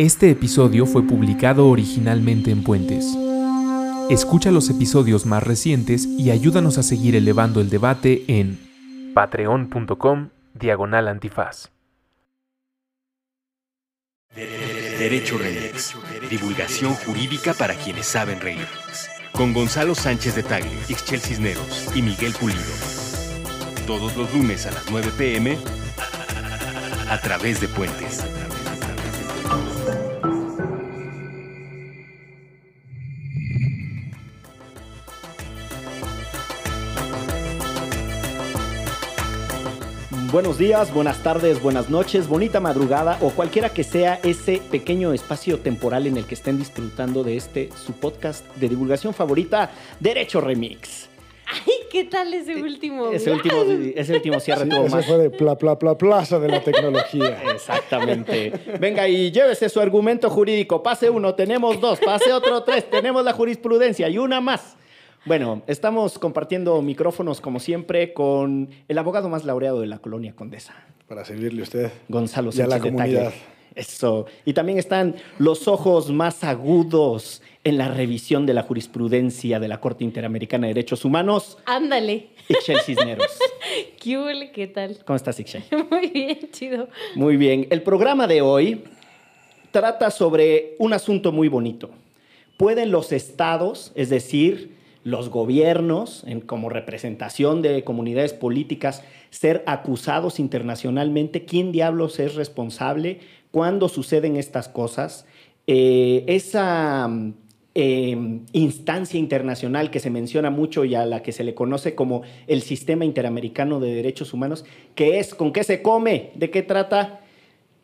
Este episodio fue publicado originalmente en Puentes. Escucha los episodios más recientes y ayúdanos a seguir elevando el debate en patreon.com diagonal antifaz. Derecho Remix. Divulgación jurídica para quienes saben reír. Con Gonzalo Sánchez de Tagle, Ixchel Cisneros y Miguel Pulido. Todos los lunes a las 9 pm a través de Puentes. Buenos días, buenas tardes, buenas noches, bonita madrugada o cualquiera que sea ese pequeño espacio temporal en el que estén disfrutando de este su podcast de divulgación favorita, Derecho Remix. Ay, ¿qué tal ese último? Ese último, ese último cierre Ese más. fue de pla, pla, pla, plaza de la tecnología. Exactamente. Venga y llévese su argumento jurídico. Pase uno, tenemos dos. Pase otro, tres. Tenemos la jurisprudencia y una más. Bueno, estamos compartiendo micrófonos como siempre con el abogado más laureado de la colonia Condesa, Para servirle a usted. Gonzalo Y a la Sánchez comunidad. Eso. Y también están los ojos más agudos en la revisión de la jurisprudencia de la Corte Interamericana de Derechos Humanos, Ándale. Ixchel Cisneros. ¿Qué huele? ¿Qué tal? ¿Cómo estás, Ixchel? Muy bien, chido. Muy bien. El programa de hoy trata sobre un asunto muy bonito. ¿Pueden los estados, es decir, los gobiernos, como representación de comunidades políticas, ser acusados internacionalmente? ¿Quién diablos es responsable? ¿Cuándo suceden estas cosas? Eh, esa mm, eh, instancia internacional que se menciona mucho y a la que se le conoce como el Sistema Interamericano de Derechos Humanos, ¿qué es? ¿Con qué se come? ¿De qué trata?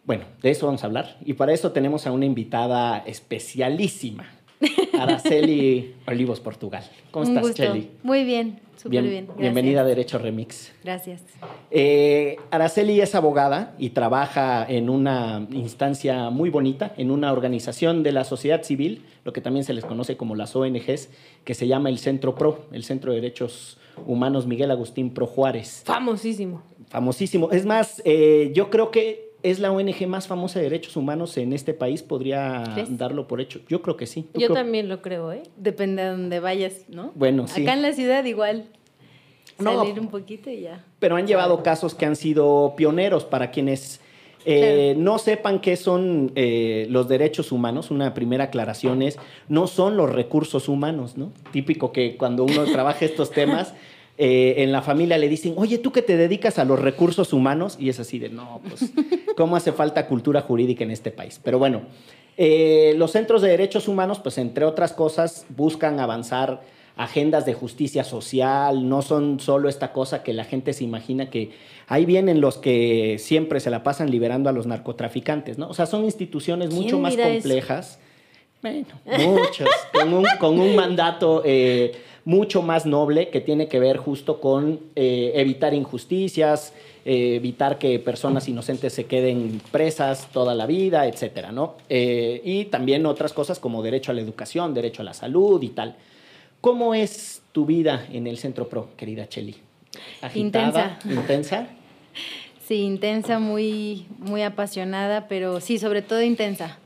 Bueno, de eso vamos a hablar. Y para eso tenemos a una invitada especialísima, Araceli Olivos, Portugal. ¿Cómo Un estás, gusto. Cheli? Muy bien, súper Bien- bienvenida a Derecho Remix. Gracias. Eh, Araceli es abogada y trabaja en una instancia muy bonita, en una organización de la sociedad civil, lo que también se les conoce como las ONGs, que se llama el Centro PRO, el Centro de Derechos Humanos Miguel Agustín Pro Juárez. Famosísimo. Famosísimo. Es más, eh, yo creo que es la ONG más famosa de derechos humanos en este país. Podría ¿Crees? darlo por hecho. Yo creo que sí. Yo creo- también lo creo, ¿eh? Depende de dónde vayas, ¿no? Bueno, sí. Acá en la ciudad igual. No. Salir un poquito y ya. pero han llevado casos que han sido pioneros para quienes eh, Claro. no sepan qué son eh, los derechos humanos. Una primera aclaración es, no son los recursos humanos, ¿no? Típico que cuando uno trabaja estos temas, eh, en la familia le dicen, oye, tú que te dedicas a los recursos humanos, y es así de, no, pues, ¿cómo hace falta cultura jurídica en este país? Pero bueno, eh, los centros de derechos humanos, pues entre otras cosas, buscan avanzar agendas de justicia social, no son solo esta cosa que la gente se imagina que ahí vienen los que siempre se la pasan liberando a los narcotraficantes, ¿no? O sea, son instituciones mucho ¿Quién más dirá eso? complejas. Bueno, muchos, con un, con un mandato eh, mucho más noble que tiene que ver justo con eh, evitar injusticias, eh, evitar que personas inocentes se queden presas toda la vida, etcétera, ¿no? Eh, y también otras cosas como derecho a la educación, derecho a la salud y tal. ¿Cómo es tu vida en el Centro Pro, querida Cheli? ¿Agitada? ¿Intensa? Sí, intensa, muy, muy apasionada, pero sí, sobre todo intensa.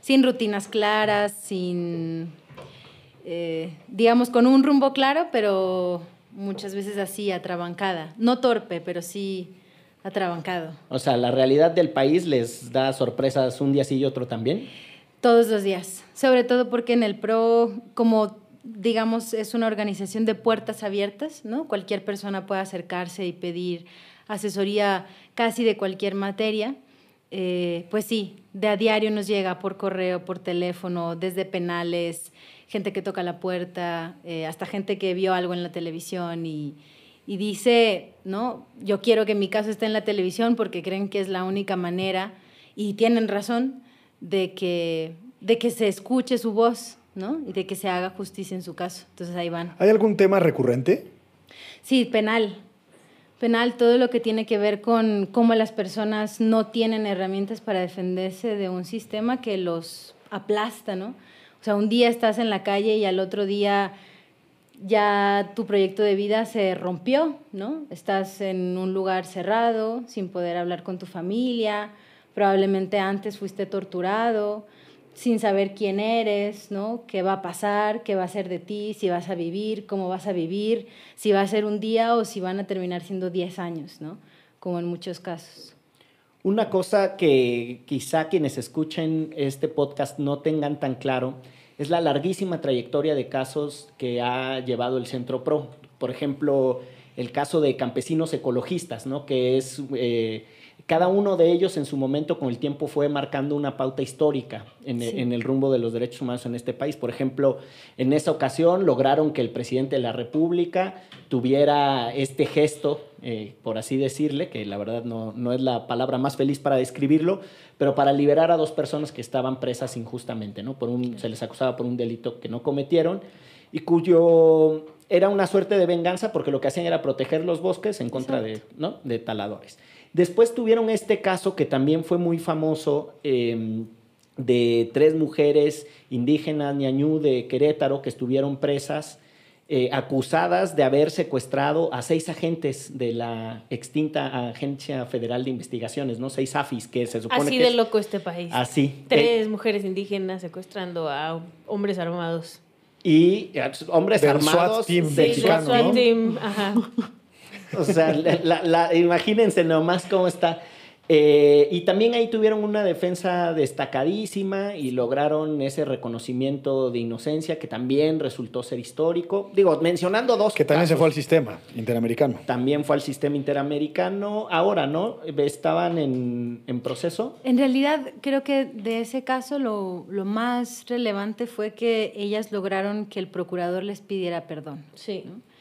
Sin rutinas claras, sin, eh, digamos, con un rumbo claro, pero muchas veces así, atrabancada. No torpe, pero sí atrabancado. O sea, ¿la realidad del país les da sorpresas un día sí y otro también? Todos los días, sobre todo porque en el PRO, como digamos, es una organización de puertas abiertas, ¿no? Cualquier persona puede acercarse y pedir asesoría casi de cualquier materia. Eh, pues sí, de a diario nos llega por correo, por teléfono, desde penales, gente que toca la puerta, eh, hasta gente que vio algo en la televisión y, y dice, ¿no? Yo quiero que mi caso esté en la televisión porque creen que es la única manera y tienen razón de que, de que se escuche su voz, ¿no? Y de que se haga justicia en su caso. Entonces ahí van. ¿Hay algún tema recurrente? Sí, penal. Penal, todo lo que tiene que ver con cómo las personas no tienen herramientas para defenderse de un sistema que los aplasta, ¿no? O sea, un día estás en la calle y al otro día ya tu proyecto de vida se rompió, ¿no? Estás en un lugar cerrado, sin poder hablar con tu familia, Probablemente antes fuiste torturado, sin saber quién eres, ¿no? ¿Qué va a pasar? ¿Qué va a ser de ti? Si vas a vivir, cómo vas a vivir, si va a ser un día o si van a terminar siendo 10 años, ¿no? Como en muchos casos. Una cosa que quizá quienes escuchen este podcast no tengan tan claro es la larguísima trayectoria de casos que ha llevado el Centro PRO. Por ejemplo, el caso de campesinos ecologistas, ¿no? que es eh, cada uno de ellos en su momento con el tiempo fue marcando una pauta histórica en, el rumbo de los derechos humanos en este país. Por ejemplo, en esa ocasión lograron que el presidente de la República tuviera este gesto, eh, por así decirle, que la verdad no, no, es la palabra más feliz para describirlo, pero para liberar a dos personas que estaban presas injustamente, ¿no? Por un, Se les acusaba por un delito que no cometieron y cuyo era una suerte de venganza porque lo que hacían era proteger los bosques en contra de, ¿no? de taladores. Después tuvieron este caso que también fue muy famoso em, de tres mujeres indígenas ñañú de Querétaro que estuvieron presas eh, acusadas de haber secuestrado a seis agentes de la extinta Agencia Federal de Investigaciones, ¿no? Seis AFIS, que se supone Así de loco este país. Así. Tres mujeres indígenas secuestrando a hombres armados. Y eh, hombres armados. SWAT team SWAT team, ajá. O sea, la, imagínense nomás cómo está. Eh, y también ahí tuvieron una defensa destacadísima y lograron ese reconocimiento de inocencia que también resultó ser histórico. Digo, mencionando dos. Que también se fue al sistema interamericano. También fue al sistema interamericano. Ahora, ¿no? ¿Estaban en, en proceso? En realidad, creo que de ese caso lo, lo, más relevante fue que ellas lograron que el procurador les pidiera perdón. Sí. ¿no?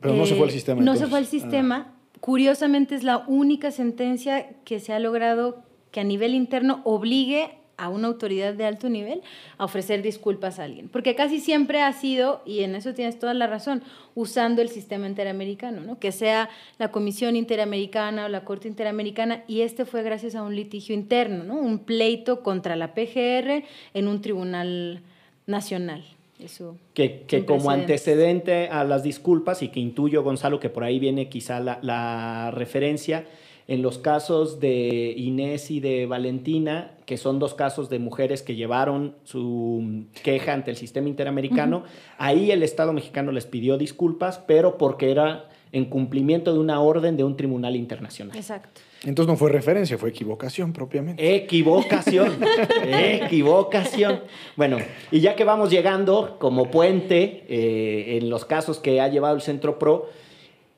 Pero no se fue al Eh, sistema. No se fue al sistema. Curiosamente es la única sentencia que se ha logrado que a nivel interno obligue a una autoridad de alto nivel a ofrecer disculpas a alguien. Porque casi siempre ha sido, y en eso tienes toda la razón, usando el sistema interamericano, ¿no? que sea la Comisión Interamericana o la Corte Interamericana, y este fue gracias a un litigio interno, ¿no? un pleito contra la PGR en un tribunal nacional. Eso. Que, que como antecedente a las disculpas, y que intuyo, Gonzalo, que por ahí viene quizá la, la referencia, en los casos de Inés y de Valentina, que son dos casos de mujeres que llevaron su queja ante el sistema interamericano, ahí el Estado mexicano les pidió disculpas, pero porque era en cumplimiento de una orden de un tribunal internacional. Exacto. Entonces no fue referencia, fue equivocación propiamente. Equivocación, equivocación. Bueno, y ya que vamos llegando como puente eh, en los casos que ha llevado el Centro PRO,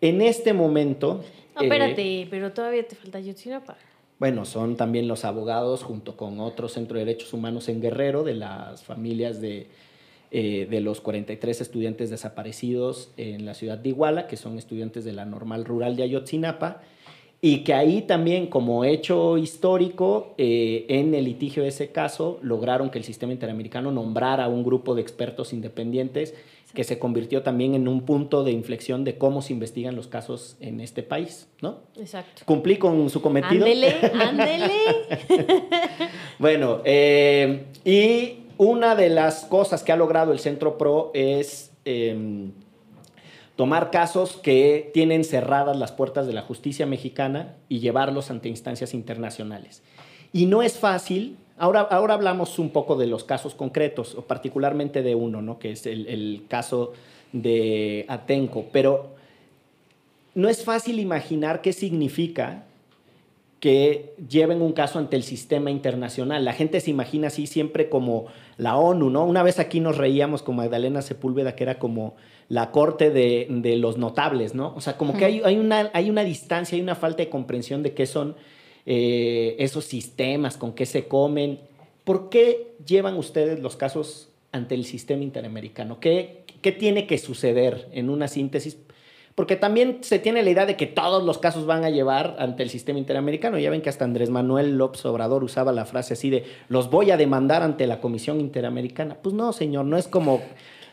en este momento... No, eh, espérate, pero todavía te falta Yotzinapa. bueno, son también los abogados junto con otro Centro de Derechos Humanos en Guerrero de las familias de, eh, de los 43 estudiantes desaparecidos en la ciudad de Iguala, que son estudiantes de la normal rural de Ayotzinapa, y que ahí también como hecho histórico, eh, en el litigio de ese caso, lograron que el sistema interamericano nombrara a un grupo de expertos independientes que se convirtió también en un punto de inflexión de cómo se investigan los casos en este país, ¿no? Exacto. Cumplí con su cometido. Ándele, ándele. Bueno, eh, y una de las cosas que ha logrado el Centro PRO es eh, tomar casos que tienen cerradas las puertas de la justicia mexicana y llevarlos ante instancias internacionales. Y no es fácil. Ahora, ahora hablamos un poco de los casos concretos, o particularmente de uno, ¿no? que es el, el caso de Atenco, pero no es fácil imaginar qué significa que lleven un caso ante el sistema internacional. La gente se imagina así siempre como la ONU, ¿no? Una vez aquí nos reíamos con Magdalena Sepúlveda, que era como la corte de, de los notables, ¿no? O sea, como que hay, hay, una, hay una distancia, hay una falta de comprensión de qué son eh, esos sistemas, con qué se comen. ¿Por qué llevan ustedes los casos ante el sistema interamericano? ¿Qué, qué tiene que suceder en una síntesis? Porque también se tiene la idea de que todos los casos van a llevar ante el sistema interamericano. Ya ven que hasta Andrés Manuel López Obrador usaba la frase así de los voy a demandar ante la Comisión Interamericana. Pues no, señor, no es como...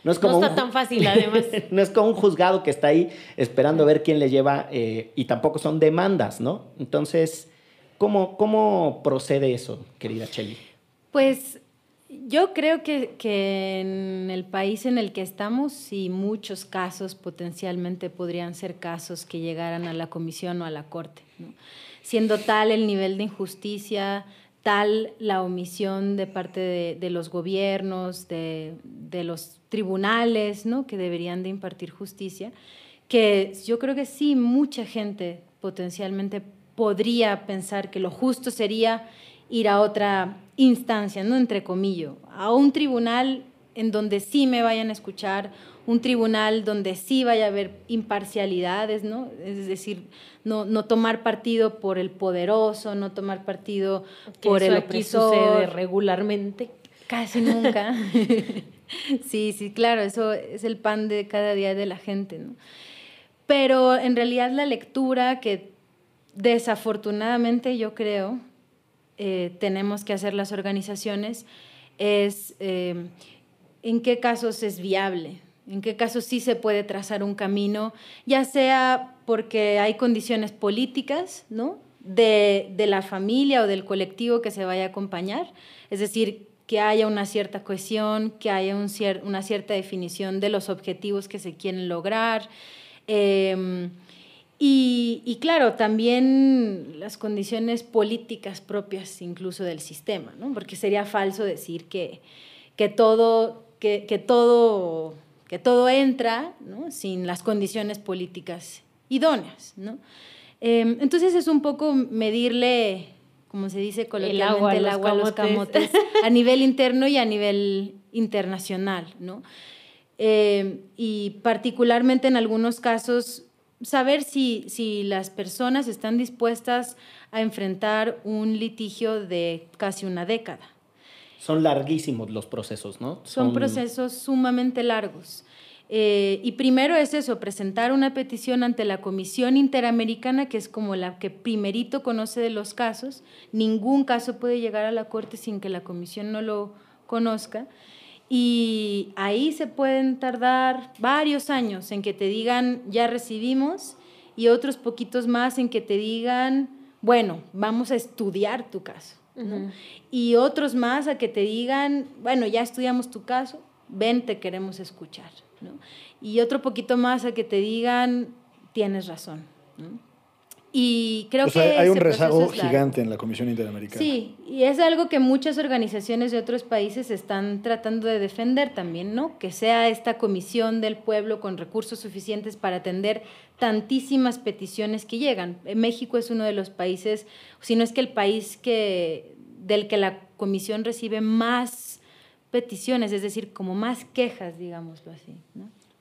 No, es como No está un- tan fácil, además. no es como un juzgado que está ahí esperando a ver quién le lleva eh, y tampoco son demandas, ¿no? Entonces, ¿cómo, cómo procede eso, querida Cheli? Pues yo creo que, que en el país en el que estamos, y muchos casos potencialmente podrían ser casos que llegaran a la comisión o a la corte. siendo tal el nivel de injusticia, tal la omisión de parte de, los gobiernos, de, los tribunales, ¿no? que deberían de impartir justicia, que yo creo que sí, mucha gente potencialmente podría pensar que lo justo sería ir a otra instancia, ¿no? entre comillas, a un tribunal en donde sí me vayan a escuchar, un tribunal donde sí vaya a haber imparcialidades, ¿no? Es decir, no, no tomar partido por el poderoso, no tomar partido por el opresor. sucede regularmente. Casi nunca. sí, sí, claro, eso es el pan de cada día de la gente, ¿no? Pero en realidad la lectura que desafortunadamente yo creo eh, tenemos que hacer las organizaciones es eh, en qué casos es viable, en qué casos sí se puede trazar un camino, ya sea porque hay condiciones políticas, ¿no? De, la familia o del colectivo que se vaya a acompañar, es decir, que haya una cierta cohesión, que haya una cierta definición de los objetivos que se quieren lograr. Em, y, claro, también las condiciones políticas propias incluso del sistema, ¿no? porque sería falso decir que, que, todo, que, que todo que todo entra sin las condiciones políticas idóneas. ¿no? Em, entonces es un poco medirle, como se dice coloquialmente, el agua, a los camotes a nivel interno y a nivel internacional. ¿no? Em, y particularmente en algunos casos, saber si, si las personas están dispuestas a enfrentar un litigio de casi una década son larguísimos los procesos, ¿no? Son, procesos sumamente largos. Eh, y primero es eso, presentar una petición ante la Comisión Interamericana, que es como la que primerito conoce de los casos. Ningún caso puede llegar a la Corte sin que la Comisión no lo conozca. Y ahí se pueden tardar varios años en que te digan, ya recibimos, y otros poquitos más en que te digan, bueno, vamos a estudiar tu caso. Y otros más a que te digan, bueno, ya estudiamos tu caso, ven, te queremos escuchar. Y otro poquito más a que te digan, tienes razón. Y creo que hay un rezago gigante en la Comisión Interamericana. Sí, y es algo que muchas organizaciones de otros países están tratando de defender también, ¿no? Que sea esta comisión del pueblo con recursos suficientes para atender tantísimas peticiones que llegan. México es uno de los países, si no es que el país que, del que la comisión recibe más peticiones, es decir, como más quejas, digámoslo así.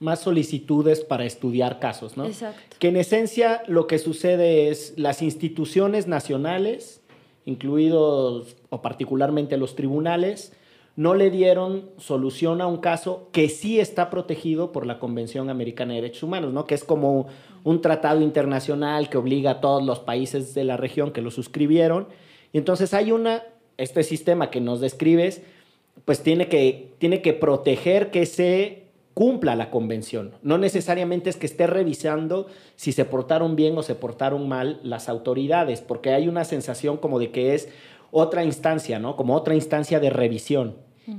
Más solicitudes para estudiar casos, ¿no? Exacto. Que en esencia lo que sucede es las instituciones nacionales, incluidos o particularmente los tribunales, no le dieron solución a un caso que sí está protegido por la Convención Americana de Derechos Humanos, ¿no? que es como un tratado internacional que obliga a todos los países de la región que lo suscribieron. Y entonces hay una, este sistema que nos describes, pues tiene que, tiene que proteger que se cumpla la convención. No necesariamente es que esté revisando si se portaron bien o se portaron mal las autoridades, porque hay una sensación como de que es otra instancia, ¿no? Como otra instancia de revisión.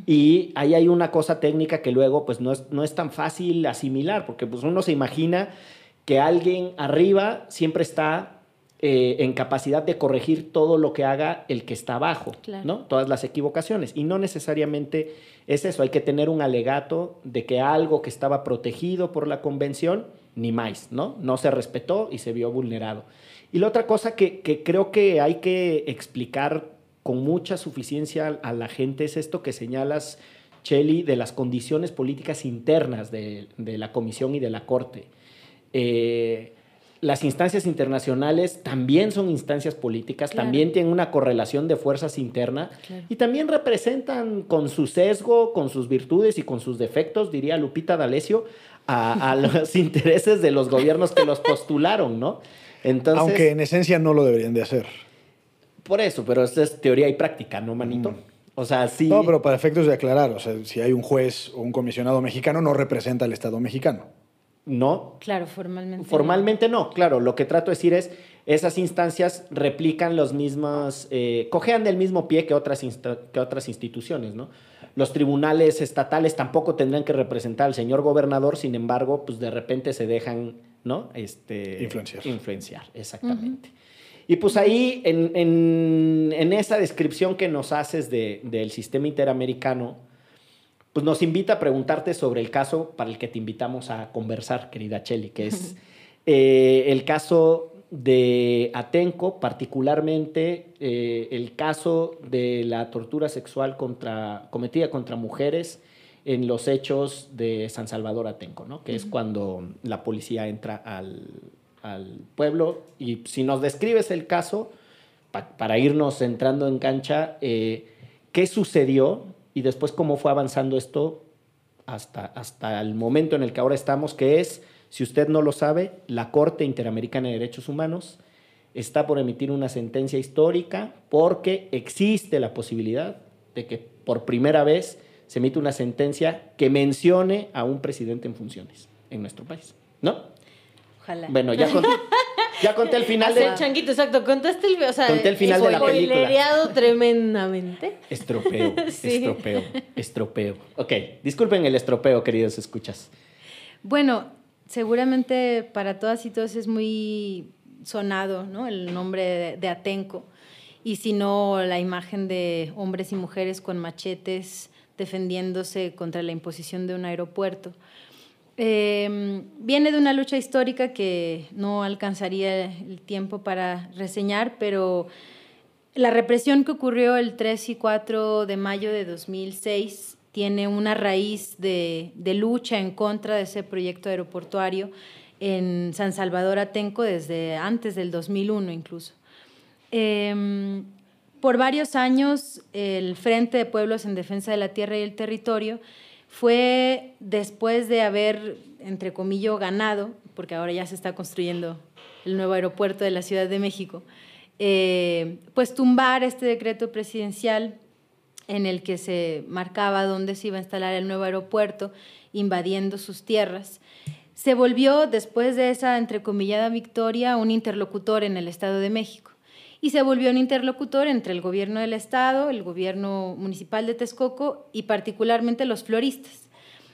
Y ahí hay una cosa técnica que luego pues no es, no es tan fácil asimilar, porque pues uno se imagina que alguien arriba siempre está eh, en capacidad de corregir todo lo que haga el que está abajo, ¿no? Todas las equivocaciones. Y no necesariamente es eso, hay que tener un alegato de que algo que estaba protegido por la convención, ni más, ¿no? No se respetó y se vio vulnerado. Y la otra cosa que, que creo que hay que explicar con mucha suficiencia a la gente es esto que señalas, Cheli, de las condiciones políticas internas de, la Comisión y de la Corte. Eh, las instancias internacionales también son instancias políticas, también tienen una correlación de fuerzas internas y también representan con su sesgo, con sus virtudes y con sus defectos, diría Lupita D'Alessio, a, a los intereses de los gobiernos que los postularon, ¿no? Entonces, Aunque en esencia no lo deberían de hacer. Por eso, pero esto es teoría y práctica, ¿no, manito? Mm. O sea, sí. No, pero para efectos de aclarar, o sea, si hay un juez o un comisionado mexicano, no representa al Estado mexicano. No. Claro, formalmente. Formalmente no. claro. Lo que trato de decir es, esas instancias replican los mismos, eh, cojean del mismo pie que otras, que otras instituciones, ¿no? Los tribunales estatales tampoco tendrían que representar al señor gobernador, sin embargo, pues de repente se dejan, ¿no? Este, influenciar. Influenciar, exactamente. Y pues ahí, en, en- en esa descripción que nos haces de- del sistema interamericano, pues nos invita a preguntarte sobre el caso para el que te invitamos a conversar, querida Cheli, que es eh, el caso de Atenco, particularmente eh, el caso de la tortura sexual contra, cometida contra mujeres en los hechos de San Salvador Atenco, ¿no? que es cuando la policía entra al, al pueblo. Y si nos describes el caso, pa- para irnos entrando en cancha, eh, ¿qué sucedió y después cómo fue avanzando esto hasta, hasta el momento en el que ahora estamos, que es, si usted no lo sabe, la Corte Interamericana de Derechos Humanos está por emitir una sentencia histórica porque existe la posibilidad de que por primera vez se emite una sentencia que mencione a un presidente en funciones en nuestro país, ¿no? Ojalá. Bueno, ya conté, ya conté el final de... Hacer changuito, exacto. Contaste el, o sea, Conté el final de la película. tremendamente. Estropeo, Sí. estropeo, estropeo. Ok, disculpen el estropeo, queridos escuchas. Bueno, seguramente para todas y todos es muy sonado, ¿no? El nombre de, de Atenco. Y si no, la imagen de hombres y mujeres con machetes defendiéndose contra la imposición de un aeropuerto. Eh, viene de una lucha histórica que no alcanzaría el tiempo para reseñar, pero la represión que ocurrió el 3 y 4 de mayo de 2006 tiene una raíz de, de lucha en contra de ese proyecto aeroportuario en San Salvador Atenco desde antes del 2001 incluso. Eh, por varios años, el Frente de Pueblos en Defensa de la Tierra y el Territorio fue después de haber, entre comillas, ganado, porque ahora ya se está construyendo el nuevo aeropuerto de la Ciudad de México, eh, pues tumbar este decreto presidencial en el que se marcaba dónde se iba a instalar el nuevo aeropuerto, invadiendo sus tierras. Se volvió, después de esa entrecomillada victoria, un interlocutor en el Estado de México. Y se volvió un interlocutor entre el gobierno del Estado, el gobierno municipal de Texcoco y particularmente los floristas.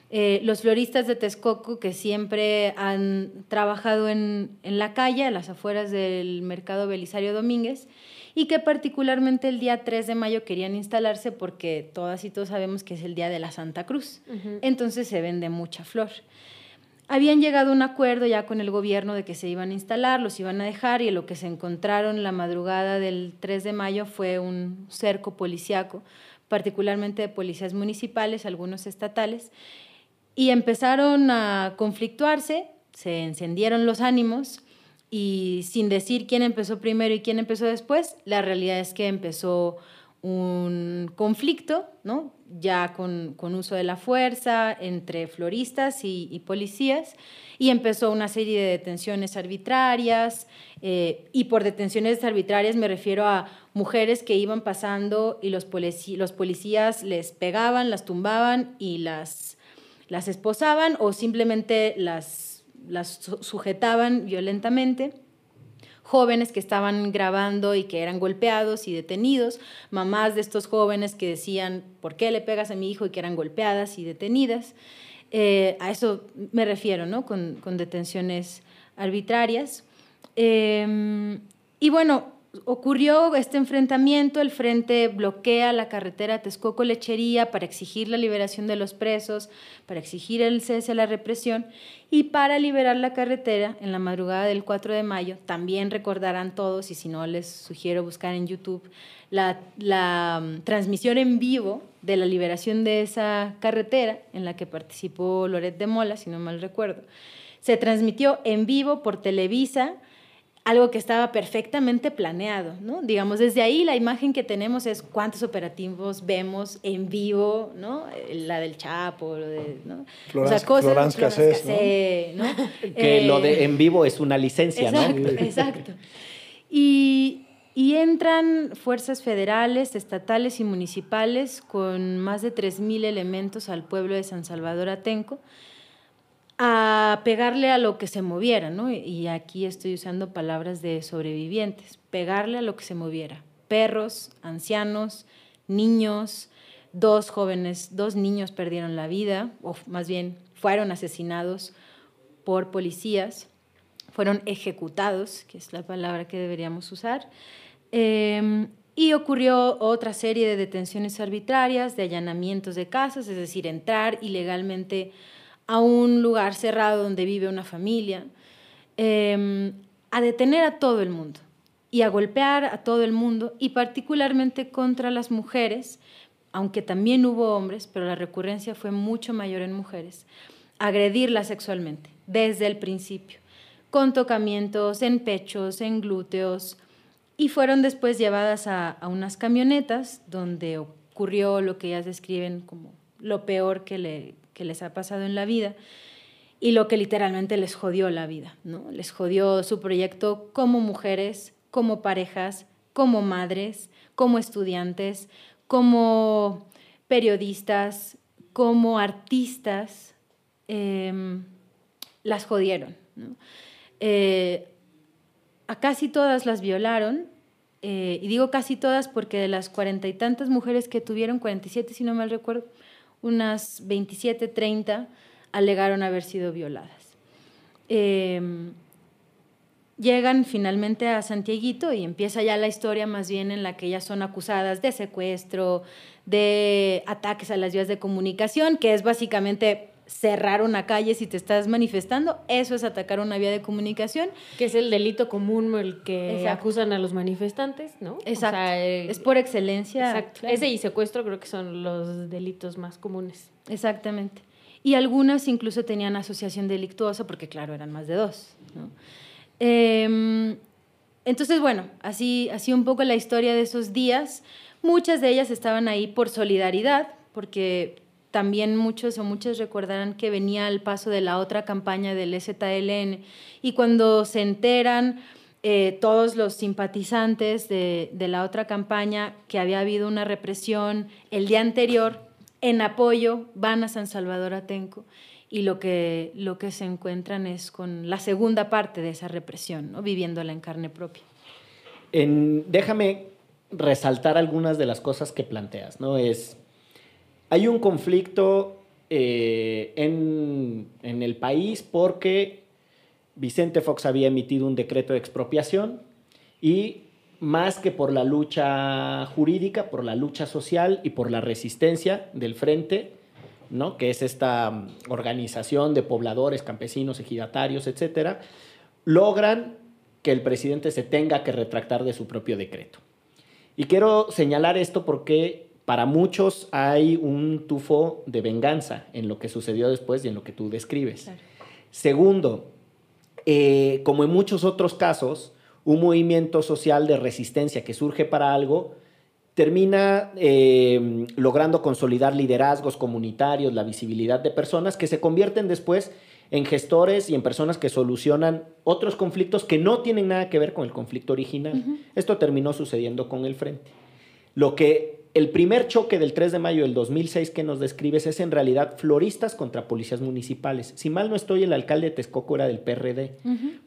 Eh, los floristas de Texcoco que siempre han trabajado en, en la calle, a las afueras del mercado Belisario Domínguez, y que particularmente el día 3 de mayo querían instalarse porque todas y todos sabemos que es el día de la Santa Cruz. Entonces se vende mucha flor. Habían llegado a un acuerdo ya con el gobierno de que se iban a instalar, los iban a dejar y lo que se encontraron la madrugada del 3 de mayo fue un cerco policiaco, particularmente de policías municipales, algunos estatales, y empezaron a conflictuarse, se encendieron los ánimos y sin decir quién empezó primero y quién empezó después, la realidad es que empezó un conflicto, ¿no? ya con, con uso de la fuerza entre floristas y, policías, y empezó una serie de detenciones arbitrarias, eh, y por detenciones arbitrarias me refiero a mujeres que iban pasando y los, polici- los policías les pegaban, las tumbaban y las, las esposaban o simplemente las, las su- sujetaban violentamente jóvenes que estaban grabando y que eran golpeados y detenidos, mamás de estos jóvenes que decían, ¿por qué le pegas a mi hijo? y que eran golpeadas y detenidas. Eh, a eso me refiero, ¿no? Con, con detenciones arbitrarias. Eh, y bueno, ocurrió este enfrentamiento, el frente bloquea la carretera Texcoco-Lechería para exigir la liberación de los presos, para exigir el cese a la represión y para liberar la carretera en la madrugada del 4 de mayo. También recordarán todos, y si no les sugiero buscar en YouTube, la, la um, transmisión en vivo de la liberación de esa carretera en la que participó Loret de Mola, si no mal recuerdo. Se transmitió en vivo por Televisa, algo que estaba perfectamente planeado, ¿no? Digamos, desde ahí la imagen que tenemos es cuántos operativos vemos en vivo, ¿no? La del Chapo, lo de, ¿no? Florence- Florence Cassés, ¿no? Cassés, ¿no? Que Eh, lo de en vivo es una licencia, Exacto, ¿no? exacto. Y, y entran fuerzas federales, estatales y municipales con más de 3.000 elementos al pueblo de San Salvador Atenco a pegarle a lo que se moviera, ¿no? Y aquí estoy usando palabras de sobrevivientes, pegarle a lo que se moviera. Perros, ancianos, niños, dos jóvenes, dos niños perdieron la vida, o más bien fueron asesinados por policías fueron ejecutados, que es la palabra que deberíamos usar. Eh, y ocurrió otra serie de detenciones arbitrarias, de allanamientos de casas, es decir, entrar ilegalmente a un lugar cerrado donde vive una familia, eh, a detener a todo el mundo y a golpear a todo el mundo y particularmente contra las mujeres, aunque también hubo hombres, pero la recurrencia fue mucho mayor en mujeres, agredirlas sexualmente desde el principio, con tocamientos en pechos, en glúteos, y fueron después llevadas a unas camionetas donde ocurrió lo que ellas describen como lo peor que, le, que les ha pasado en la vida y lo que literalmente les jodió la vida, ¿no? Les jodió su proyecto como mujeres, como parejas, como madres, como estudiantes, como periodistas, como artistas, eh, las jodieron. ¿no? Eh, a casi todas las violaron, eh, y digo casi todas porque de las cuarenta y tantas mujeres que tuvieron, 47 si no mal recuerdo, unas 27, 30 alegaron haber sido violadas. Eh, llegan finalmente a Santiaguito y empieza ya la historia más bien en la que ellas son acusadas de secuestro, de ataques a las vías de comunicación, que es básicamente cerrar una calle si te estás manifestando, eso es atacar una vía de comunicación. Que es el delito común el que Exacto. acusan a los manifestantes, ¿no? Exacto. O sea, eh, es por excelencia. Exacto. claro. Ese y secuestro creo que son los delitos más comunes. Exactamente. Y algunas incluso tenían asociación delictuosa, porque claro, eran más de dos. ¿no? Eh, entonces, bueno, así, así un poco la historia de esos días. Muchas de ellas estaban ahí por solidaridad, porque también muchos o muchas recordarán que venía al paso de la otra campaña del ZLN y cuando se enteran eh, todos los simpatizantes de, de la otra campaña que había habido una represión el día anterior, en apoyo van a San Salvador Atenco y lo que, lo que se encuentran es con la segunda parte de esa represión, ¿no? viviéndola en carne propia. Déjame resaltar algunas de las cosas que planteas, ¿no? Es, hay un conflicto eh, en, en el país porque Vicente Fox había emitido un decreto de expropiación y más que por la lucha jurídica, por la lucha social y por la resistencia del frente, ¿no? que es esta mm, organización de pobladores, campesinos, ejidatarios, etcétera, logran que el presidente se tenga que retractar de su propio decreto. Y quiero señalar esto porque para muchos hay un tufo de venganza en lo que sucedió después y en lo que tú describes. Claro. Segundo, eh, como en muchos otros casos, un movimiento social de resistencia que surge para algo termina eh, logrando consolidar liderazgos comunitarios, la visibilidad de personas que se convierten después en gestores y en personas que solucionan otros conflictos que no tienen nada que ver con el conflicto original. Esto terminó sucediendo con el Frente. Lo que el primer choque del 3 de mayo del 2006 que nos describes es en realidad floristas contra policías municipales. Si mal no estoy, el alcalde de Texcoco era del PRD.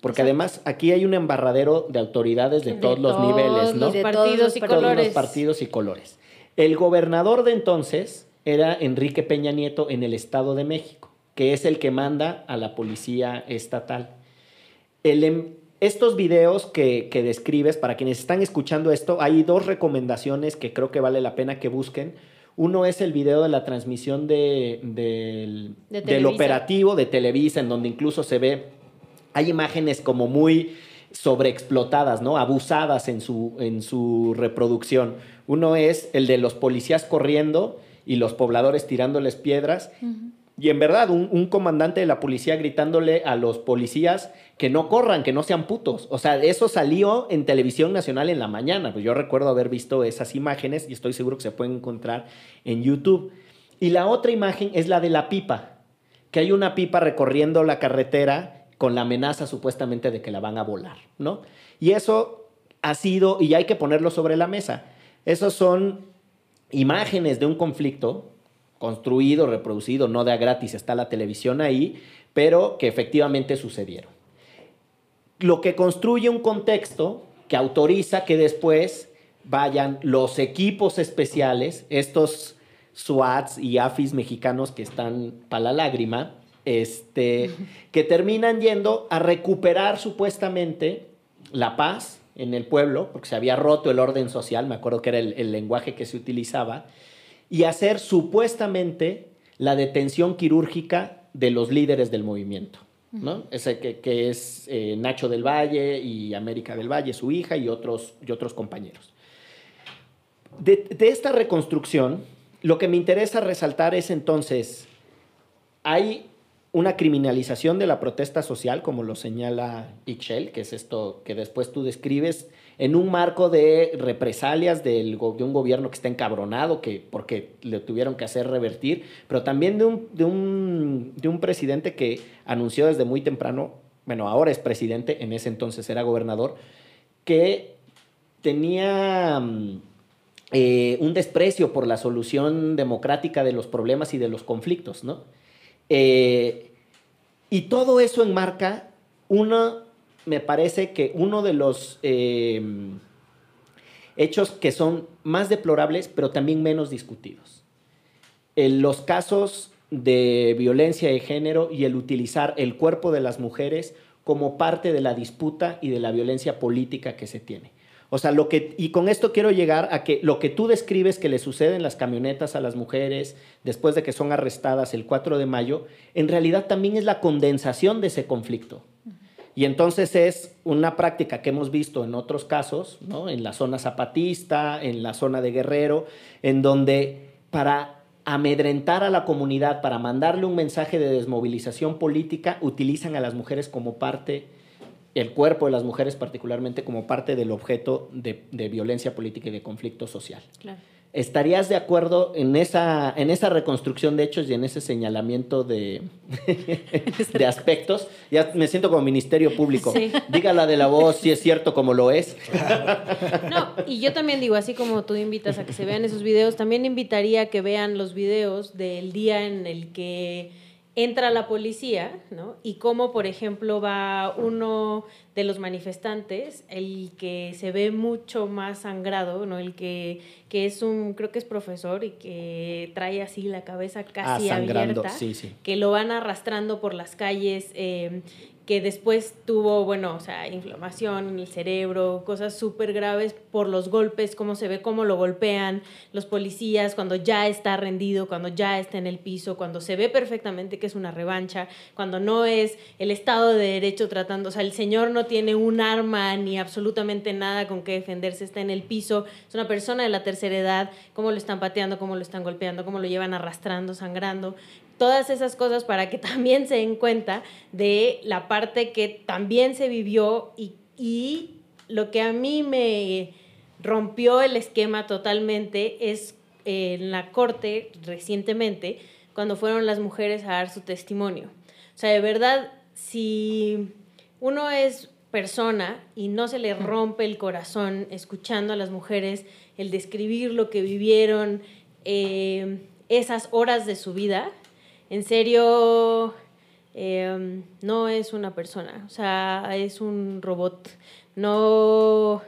Porque además aquí hay un embarradero de autoridades de, De todos los niveles, ¿no? los de partidos todos los y Todos los colores. partidos y colores. El gobernador de entonces era Enrique Peña Nieto en el Estado de México, que es el que manda a la policía estatal. El em- estos videos que, que describes, para quienes están escuchando esto, hay dos recomendaciones que creo que vale la pena que busquen. Uno es el video de la transmisión de- del, De del Televisa. operativo de Televisa, en donde incluso se ve, hay imágenes como muy sobreexplotadas, ¿no? Abusadas en su, en su reproducción. Uno es el de los policías corriendo y los pobladores tirándoles piedras. Y en verdad, un, comandante de la policía gritándole a los policías que no corran, que no sean putos. O sea, eso salió en televisión nacional en la mañana. Pues yo recuerdo haber visto esas imágenes y estoy seguro que se pueden encontrar en YouTube. Y la otra imagen es la de la pipa, que hay una pipa recorriendo la carretera con la amenaza supuestamente de que la van a volar, ¿no? Y eso ha sido, y hay que ponerlo sobre la mesa, esos son imágenes de un conflicto construido, reproducido, no de a gratis, está la televisión ahí, pero que efectivamente sucedieron. Lo que construye un contexto que autoriza que después vayan los equipos especiales, estos SWATs y AFIS mexicanos que están para la lágrima, este, que terminan yendo a recuperar supuestamente la paz en el pueblo, porque se había roto el orden social, me acuerdo que era el, el lenguaje que se utilizaba, y hacer supuestamente la detención quirúrgica de los líderes del movimiento. ¿no? Ese que, que es eh, Nacho del Valle y América del Valle, su hija y otros, y otros compañeros. De, de esta reconstrucción, lo que me interesa resaltar es entonces, hay una criminalización de la protesta social, como lo señala Ixchel, que es esto que después tú describes, en un marco de represalias del, de un gobierno que está encabronado, que, porque le tuvieron que hacer revertir, pero también de un, de, un, de un presidente que anunció desde muy temprano, bueno, ahora es presidente, en ese entonces era gobernador, que tenía mm, eh, un desprecio por la solución democrática de los problemas y de los conflictos, ¿no? Eh, y todo eso enmarca uno, me parece que uno de los eh, hechos que son más deplorables, pero también menos discutidos. En los casos de violencia de género y el utilizar el cuerpo de las mujeres como parte de la disputa y de la violencia política que se tiene. O sea, lo que, y con esto quiero llegar a que lo que tú describes que le sucede en las camionetas a las mujeres después de que son arrestadas el 4 de mayo, en realidad también es la condensación de ese conflicto. Y entonces es una práctica que hemos visto en otros casos, ¿no? en la zona zapatista, en la zona de Guerrero, en donde para amedrentar a la comunidad, para mandarle un mensaje de desmovilización política, utilizan a las mujeres como parte, el cuerpo de las mujeres particularmente como parte del objeto de, de violencia política y de conflicto social. Claro. ¿Estarías de acuerdo en esa, en esa reconstrucción de hechos y en ese señalamiento de, de aspectos? Ya me siento como ministerio público. Sí. Dígala de la voz si es cierto como lo es. No, y yo también digo, así como tú invitas a que se vean esos videos, también invitaría a que vean los videos del día en el que entra la policía, ¿no? Y cómo, por ejemplo, va uno de los manifestantes, el que se ve mucho más sangrado, ¿no? El que, que es un, creo que es profesor y que trae así la cabeza casi Ah, sangrando, abierta sí, sí. que lo van arrastrando por las calles, eh, que después tuvo, bueno, o sea, inflamación en el cerebro, cosas súper graves por los golpes, cómo se ve, cómo lo golpean los policías cuando ya está rendido, cuando ya está en el piso, cuando se ve perfectamente que es una revancha, cuando no es el Estado de Derecho tratando, o sea, el señor no tiene un arma ni absolutamente nada con que defenderse, está en el piso, es una persona de la tercera edad, cómo lo están pateando, cómo lo están golpeando, cómo lo llevan arrastrando, sangrando todas esas cosas para que también se den cuenta de la parte que también se vivió y, y lo que a mí me rompió el esquema totalmente es eh, en la corte recientemente cuando fueron las mujeres a dar su testimonio. O sea, de verdad, si uno es persona y no se le rompe el corazón escuchando a las mujeres el describir lo que vivieron, eh, esas horas de su vida, en serio, eh, no es una persona, o sea, es un robot. No,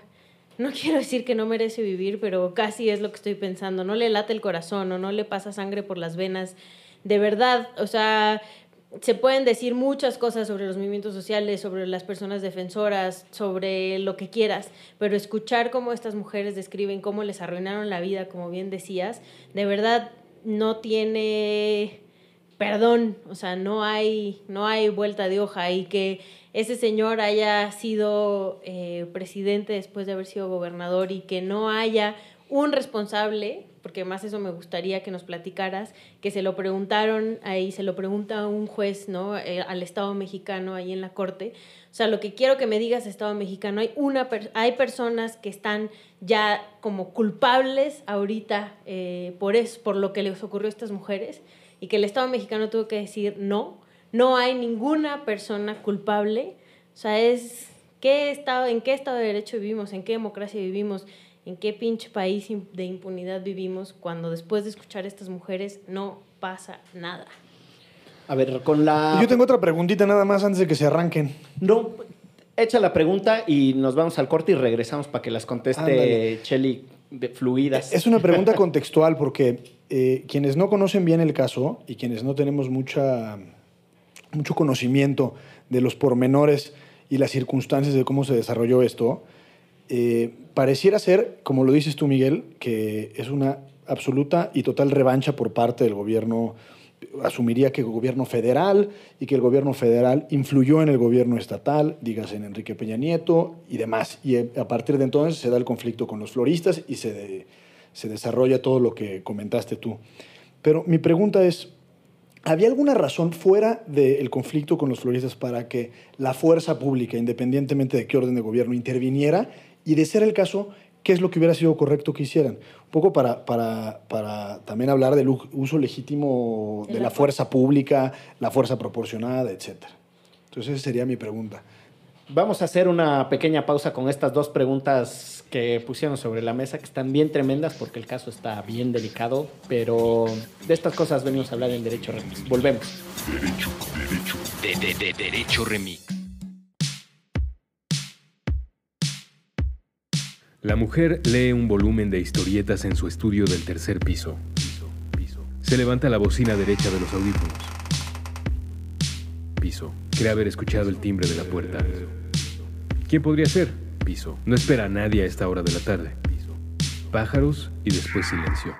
no quiero decir que no merece vivir, pero casi es lo que estoy pensando. No le late el corazón o no le pasa sangre por las venas. De verdad, o sea, se pueden decir muchas cosas sobre los movimientos sociales, sobre las personas defensoras, sobre lo que quieras, pero escuchar cómo estas mujeres describen cómo les arruinaron la vida, como bien decías, de verdad no tiene perdón, o sea, no hay, no hay vuelta de hoja y que ese señor haya sido eh, presidente después de haber sido gobernador y que no haya un responsable, porque más eso me gustaría que nos platicaras, que se lo preguntaron ahí, se lo pregunta un juez, ¿no? Eh, al Estado mexicano ahí en la corte. O sea, lo que quiero que me digas, Estado mexicano, hay, una per- hay personas que están ya como culpables ahorita eh, por, eso, por lo que les ocurrió a estas mujeres y que el Estado mexicano tuvo que decir no, no hay ninguna persona culpable. O sea, es ¿qué estado, en qué estado de derecho vivimos, en qué democracia vivimos, en qué pinche país de impunidad vivimos cuando después de escuchar a estas mujeres no pasa nada. A ver, con la... Yo tengo otra preguntita nada más antes de que se arranquen. No, echa la pregunta y nos vamos al corte y regresamos para que las conteste Ándale. Cheli de fluidas. Es una pregunta contextual porque eh, quienes no conocen bien el caso y quienes no tenemos mucha mucho conocimiento de los pormenores y las circunstancias de cómo se desarrolló esto, eh, pareciera ser, como lo dices tú, Miguel, que es una absoluta y total revancha por parte del gobierno, asumiría que el gobierno federal y que el gobierno federal influyó en el gobierno estatal, digas en Enrique Peña Nieto y demás. Y a partir de entonces se da el conflicto con los floristas y se, se desarrolla todo lo que comentaste tú. Pero mi pregunta es, ¿había alguna razón fuera del conflicto con los floristas para que la fuerza pública, independientemente de qué orden de gobierno, interviniera? Y de ser el caso, qué es lo que hubiera sido correcto que hicieran. Un poco para, para, para también hablar del uso legítimo de la fuerza pública, la fuerza proporcionada, etc. Entonces esa sería mi pregunta. Vamos a hacer una pequeña pausa con estas dos preguntas que pusieron sobre la mesa, que están bien tremendas porque el caso está bien delicado, pero de estas cosas venimos a hablar en Derecho Remix. Volvemos. Derecho, derecho. De, de, de, derecho Remix. La mujer lee un volumen de historietas en su estudio del tercer piso. Se levanta la bocina derecha de los audífonos. Piso. Cree haber escuchado el timbre de la puerta. ¿Quién podría ser? Piso. No espera a nadie a esta hora de la tarde. Pájaros y después silencio.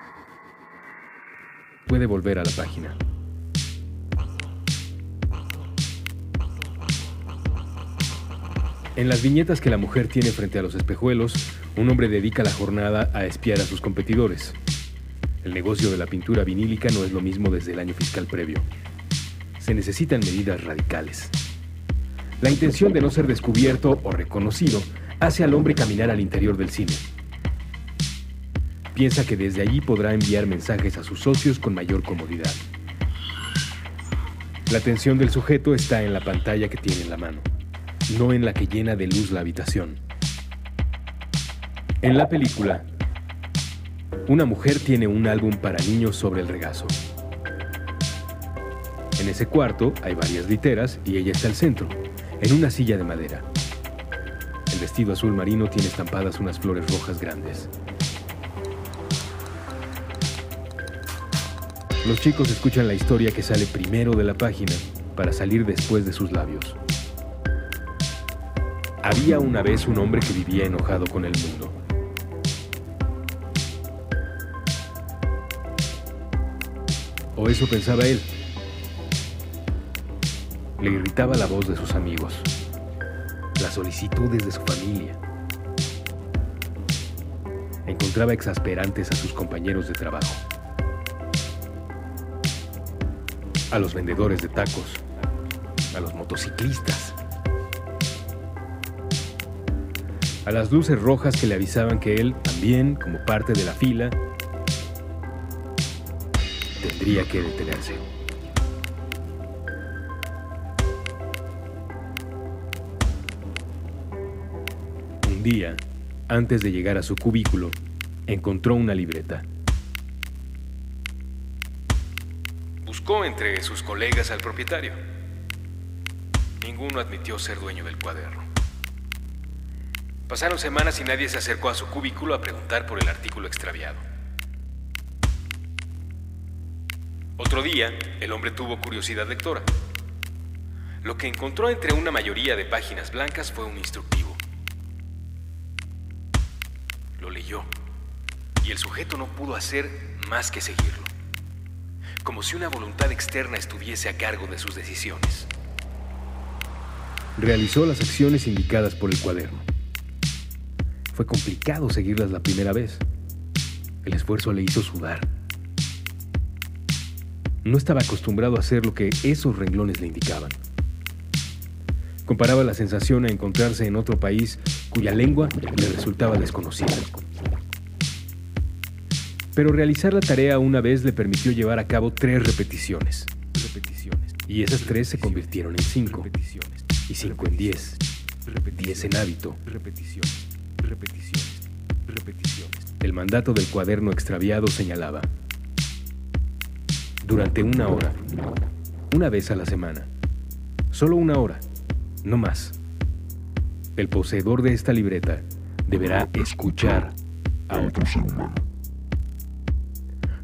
Puede volver a la página. En las viñetas que la mujer tiene frente a los espejuelos, un hombre dedica la jornada a espiar a sus competidores. El negocio de la pintura vinílica no es lo mismo desde el año fiscal previo. Se necesitan medidas radicales. La intención de no ser descubierto o reconocido hace al hombre caminar al interior del cine. Piensa que desde allí podrá enviar mensajes a sus socios con mayor comodidad. La atención del sujeto está en la pantalla que tiene en la mano, no en la que llena de luz la habitación. En la película, una mujer tiene un álbum para niños sobre el regazo. En ese cuarto hay varias literas y ella está al centro, en una silla de madera. El vestido azul marino tiene estampadas unas flores rojas grandes. Los chicos escuchan la historia que sale primero de la página para salir después de sus labios. Había una vez un hombre que vivía enojado con el mundo. O eso pensaba él. Le irritaba la voz de sus amigos, las solicitudes de su familia. Encontraba exasperantes a sus compañeros de trabajo, a los vendedores de tacos, a los motociclistas, a las luces rojas que le avisaban que él, también como parte de la fila, tendría que detenerse. Día, antes de llegar a su cubículo, encontró una libreta. Buscó entre sus colegas al propietario. Ninguno admitió ser dueño del cuaderno. Pasaron semanas y nadie se acercó a su cubículo a preguntar por el artículo extraviado. Otro día, el hombre tuvo curiosidad lectora. Lo que encontró entre una mayoría de páginas blancas fue un instructivo. Leyó y el sujeto no pudo hacer más que seguirlo, como si una voluntad externa estuviese a cargo de sus decisiones. Realizó las acciones indicadas por el cuaderno. Fue complicado seguirlas la primera vez. El esfuerzo le hizo sudar no estaba acostumbrado a hacer lo que esos renglones le indicaban. Comparaba la sensación a encontrarse en otro país cuya lengua le resultaba desconocida. Pero realizar la tarea una vez le permitió llevar a cabo tres repeticiones. Y esas tres se convirtieron en cinco. Y cinco en diez. Diez en hábito. El mandato del cuaderno extraviado señalaba durante una hora, una vez a la semana. Solo una hora, no más. El poseedor de esta libreta deberá escuchar a otro ser humano.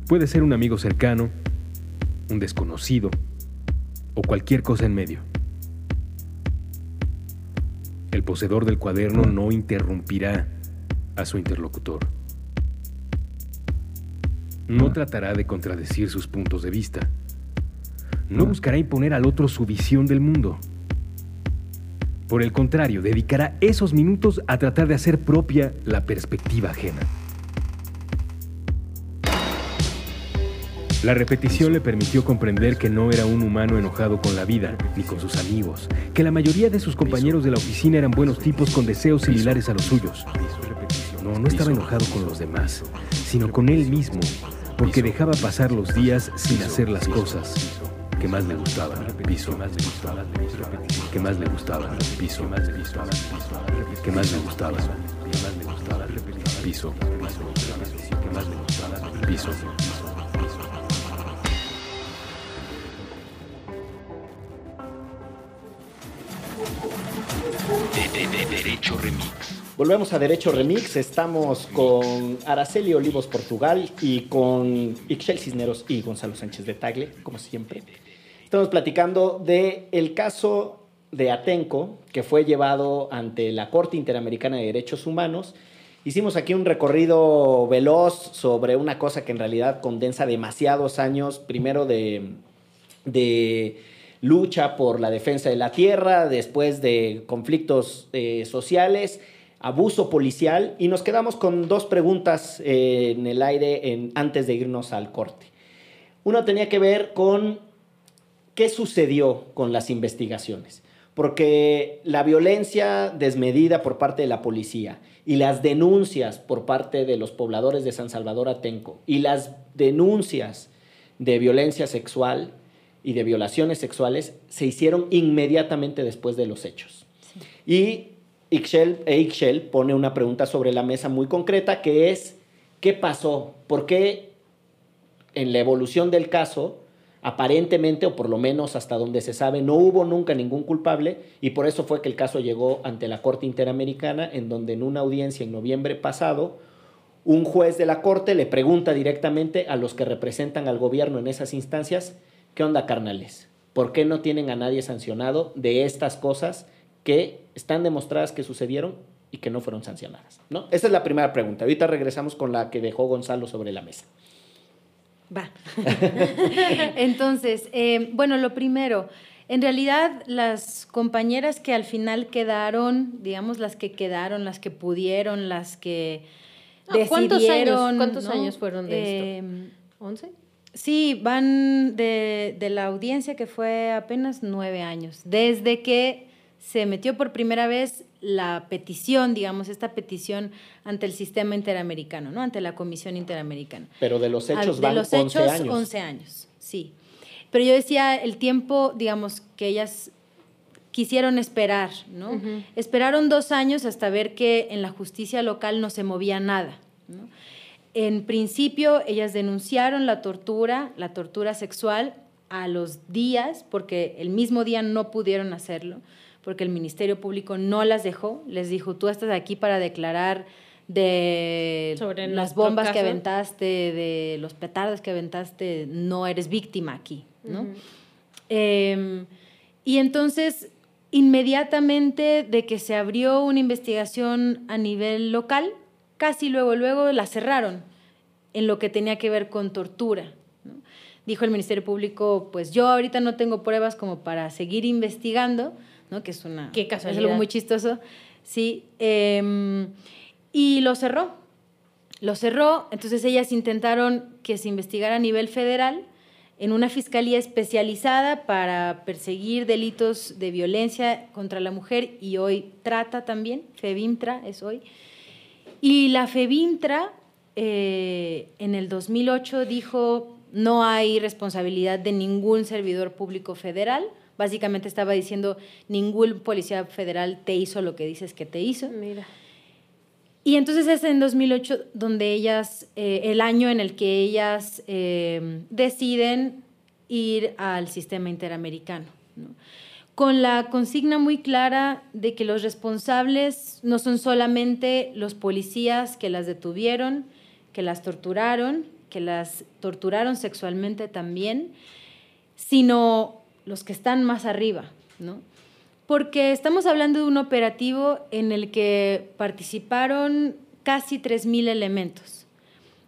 Puede ser un amigo cercano, un desconocido, o cualquier cosa en medio. El poseedor del cuaderno no interrumpirá a su interlocutor. No tratará de contradecir sus puntos de vista. No buscará imponer al otro su visión del mundo. Por el contrario, dedicará esos minutos a tratar de hacer propia la perspectiva ajena. La repetición le permitió comprender que no era un humano enojado con la vida ni con sus amigos, que la mayoría de sus compañeros de la oficina eran buenos tipos con deseos similares a los suyos. No, no estaba enojado con los demás, sino con él mismo, porque dejaba pasar los días sin hacer las cosas que más le gustaban. Piso, más le gustaba, que más le gustaban. Piso, más le gustaba, que más le gustaba, que más le gustaba. Piso, que más le gustaba. Piso. Derecho Remix. Volvemos a Derecho Remix. Estamos con Araceli Olivos Portugal y con Ixchel Cisneros y Gonzalo Sánchez de Tagle, como siempre. Estamos platicando el caso de Atenco, que fue llevado ante la Corte Interamericana de Derechos Humanos. Hicimos aquí un recorrido veloz sobre una cosa que en realidad condensa demasiados años, primero de, de lucha por la defensa de la tierra, después de conflictos eh, sociales, abuso policial, y nos quedamos con dos preguntas eh, en el aire antes de irnos al corte. Una tenía que ver con qué sucedió con las investigaciones, porque la violencia desmedida por parte de la policía y las denuncias por parte de los pobladores de San Salvador Atenco y las denuncias de violencia sexual y de violaciones sexuales se hicieron inmediatamente después de los hechos. Y Ixchel, pone una pregunta sobre la mesa muy concreta que es, ¿qué pasó? ¿Por qué en la evolución del caso, aparentemente, o por lo menos hasta donde se sabe, no hubo nunca ningún culpable y por eso fue que el caso llegó ante la Corte Interamericana, en donde en una audiencia en noviembre pasado, un juez de la Corte le pregunta directamente a los que representan al gobierno en esas instancias, ¿qué onda carnales? ¿Por qué no tienen a nadie sancionado de estas cosas que están demostradas que sucedieron y que no fueron sancionadas? ¿no? Esa es la primera pregunta. Ahorita regresamos con la que dejó Gonzalo sobre la mesa. Va. Entonces, eh, bueno, lo primero, en realidad las compañeras que al final quedaron, digamos, las que quedaron, las que pudieron, las que decidieron... ¿Cuántos años, ¿cuántos años fueron de esto? ¿11? Em, Sí, van de, la audiencia que fue apenas nueve años, desde que se metió por primera vez la petición, digamos, esta petición ante el sistema interamericano, ¿no? Ante la Comisión Interamericana. Pero de los hechos van de los hechos, años. 11 años, sí. Pero yo decía el tiempo, digamos, que ellas quisieron esperar, ¿no? Esperaron dos años hasta ver que en la justicia local no se movía nada, ¿no? En principio, ellas denunciaron la tortura, la tortura sexual, a los días, porque el mismo día no pudieron hacerlo, porque el Ministerio Público no las dejó, les dijo, tú estás aquí para declarar de Sobre las bombas que aventaste, de los petardos que aventaste, no eres víctima aquí, ¿no? Em, y entonces, inmediatamente de que se abrió una investigación a nivel local, casi luego, luego la cerraron en lo que tenía que ver con tortura. Dijo el Ministerio Público, pues yo ahorita no tengo pruebas como para seguir investigando, ¿no? que es, una, Qué es algo muy chistoso, sí, em, y lo cerró. Lo cerró, entonces ellas intentaron que se investigara a nivel federal en una fiscalía especializada para perseguir delitos de violencia contra la mujer y hoy trata también, FEBIMTRA es hoy, y la FEBINTRA eh, en el 2008 dijo no hay responsabilidad de ningún servidor público federal. Básicamente estaba diciendo ningún policía federal te hizo lo que dices que te hizo. Mira. Y entonces es en 2008 donde ellas, eh, el año en el que ellas eh, deciden ir al sistema interamericano. ¿no? con la consigna muy clara de que los responsables no son solamente los policías que las detuvieron, que las torturaron, que las torturaron sexualmente también, sino los que están más arriba, ¿no? Porque estamos hablando de un operativo en el que participaron casi 3.000 elementos,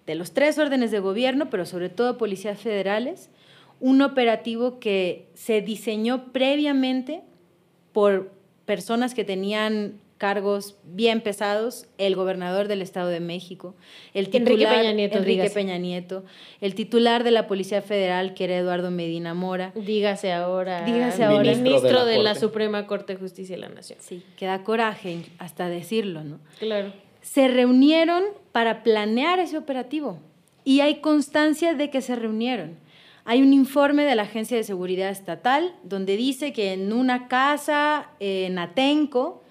de los tres órdenes de gobierno, pero sobre todo policías federales, un operativo que se diseñó previamente por personas que tenían cargos bien pesados, el gobernador del Estado de México, el titular Enrique Peña Nieto, Enrique dígase. Peña Nieto, el titular de la Policía Federal, que era Eduardo Medina Mora. Dígase ahora. Dígase ahora. Ministro, Ministro de de, la la, Corte. Suprema Corte de Justicia de la Nación. Sí, que da coraje hasta decirlo, ¿no? Claro. Se reunieron para planear ese operativo y hay constancia de que se reunieron. Hay un informe de la Agencia de Seguridad Estatal donde dice que en una casa en Atenco,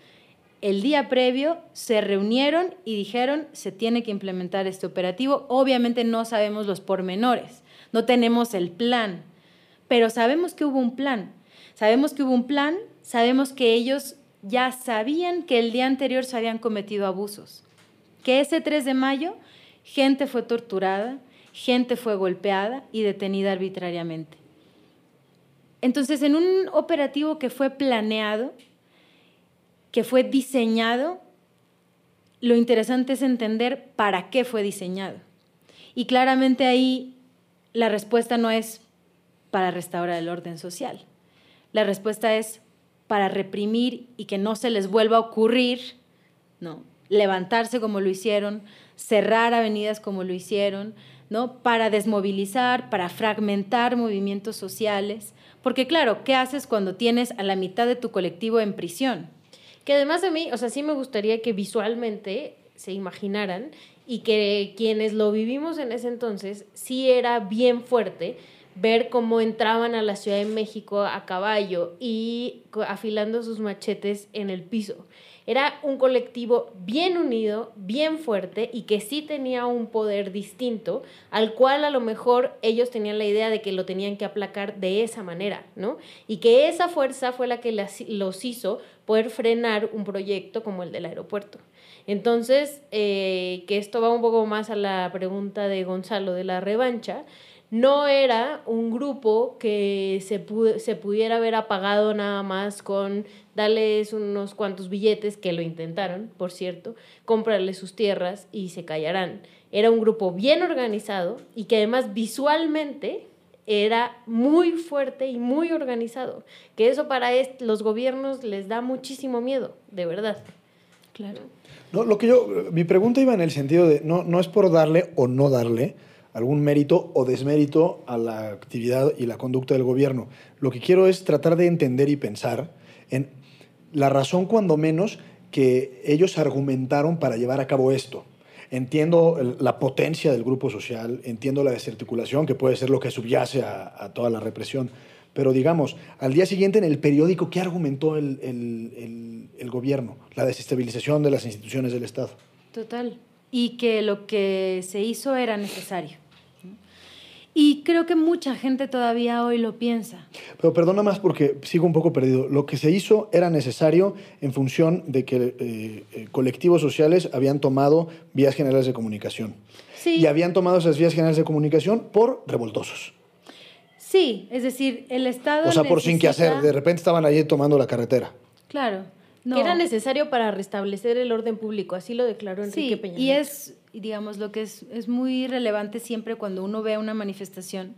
el día previo, se reunieron y dijeron se tiene que implementar este operativo. Obviamente no sabemos los pormenores, no tenemos el plan, pero sabemos que hubo un plan. Sabemos que hubo un plan, sabemos que ellos ya sabían que el día anterior se habían cometido abusos, que ese 3 de mayo gente fue torturada, gente fue golpeada y detenida arbitrariamente. Entonces, en un operativo que fue planeado, que fue diseñado, lo interesante es entender para qué fue diseñado. Y claramente ahí la respuesta no es para restaurar el orden social. La respuesta es para reprimir y que no se les vuelva a ocurrir, ¿no? levantarse como lo hicieron, cerrar avenidas como lo hicieron, ¿no? para desmovilizar, para fragmentar movimientos sociales. Porque claro, ¿qué haces cuando tienes a la mitad de tu colectivo en prisión? Que además a mí, o sea, sí me gustaría que visualmente se imaginaran y que quienes lo vivimos en ese entonces, sí era bien fuerte ver cómo entraban a la Ciudad de México a caballo y afilando sus machetes en el piso. Era un colectivo bien unido, bien fuerte y que sí tenía un poder distinto, al cual a lo mejor ellos tenían la idea de que lo tenían que aplacar de esa manera, ¿no? Y que esa fuerza fue la que los hizo poder frenar un proyecto como el del aeropuerto. Entonces, eh, que esto va un poco más a la pregunta de Gonzalo de la revancha, no era un grupo que se, pu- se pudiera haber apagado nada más con darles unos cuantos billetes, que lo intentaron, por cierto, comprarles sus tierras y se callarán. Era un grupo bien organizado y que además visualmente era muy fuerte y muy organizado, que eso para los gobiernos les da muchísimo miedo, de verdad. Claro. No, lo que yo, mi pregunta iba en el sentido de, no, no es por darle o no darle algún mérito o desmérito a la actividad y la conducta del gobierno. Lo que quiero es tratar de entender y pensar en la razón, cuando menos, que ellos argumentaron para llevar a cabo esto. Entiendo la potencia del grupo social, entiendo la desarticulación, que puede ser lo que subyace a, a toda la represión, pero digamos, al día siguiente en el periódico, ¿qué argumentó el, el- el- el gobierno? La desestabilización de las instituciones del Estado. Total. Y que lo que se hizo era necesario. Y creo que mucha gente todavía hoy lo piensa. Pero perdona más porque sigo un poco perdido. Lo que se hizo era necesario en función de que eh, eh, colectivos sociales habían tomado vías generales de comunicación. Sí. Y habían tomado esas vías generales de comunicación por revoltosos. Sí, es decir, el Estado. O sea, por sin qué hacer. De repente estaban allí tomando la carretera. Claro. No. Que era necesario para restablecer el orden público, así lo declaró Enrique Sí, Peña y es, digamos, lo que es, es muy relevante siempre cuando uno ve una manifestación,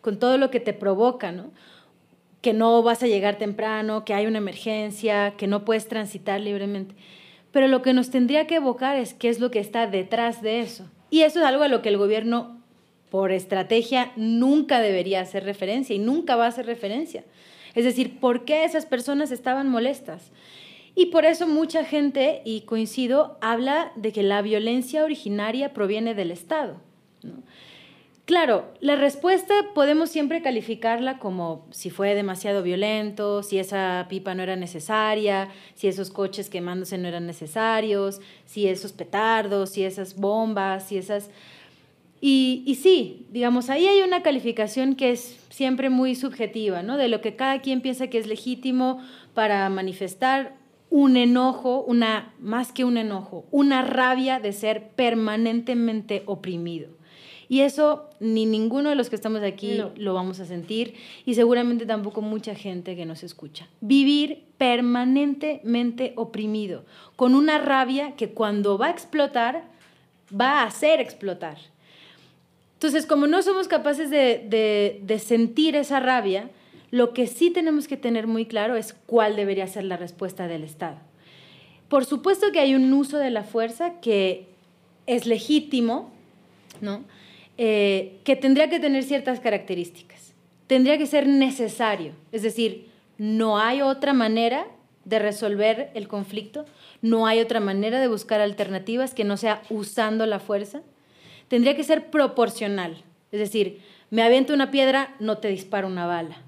con todo lo que te provoca, ¿no? Que no vas a llegar temprano, que hay una emergencia, que no puedes transitar libremente. Pero lo que nos tendría que evocar es qué es lo que está detrás de eso. Y eso es algo a lo que el gobierno, por estrategia, nunca debería hacer referencia y nunca va a hacer referencia. Es decir, ¿por qué esas personas estaban molestas? Y por eso mucha gente, y coincido, habla de que la violencia originaria proviene del Estado. Claro, la respuesta podemos siempre calificarla como si fue demasiado violento, si esa pipa no era necesaria, si esos coches quemándose no eran necesarios, si esos petardos, si esas bombas, si esas... Y, y sí, digamos, ahí hay una calificación que es siempre muy subjetiva, ¿no? De lo que cada quien piensa que es legítimo para manifestar un enojo, una, más que un enojo, una rabia de ser permanentemente oprimido. Y eso ni ninguno de los que estamos aquí No. lo vamos a sentir y seguramente tampoco mucha gente que nos escucha. Vivir permanentemente oprimido, con una rabia que cuando va a explotar, va a hacer explotar. Entonces, como no somos capaces de, de- de sentir esa rabia, lo que sí tenemos que tener muy claro es cuál debería ser la respuesta del Estado. Por supuesto que hay un uso de la fuerza que es legítimo, ¿no? Eh, que tendría que tener ciertas características. Tendría que ser necesario, es decir, no hay otra manera de resolver el conflicto, no hay otra manera de buscar alternativas que no sea usando la fuerza. Tendría que ser proporcional, es decir, me aviento una piedra, no te disparo una bala,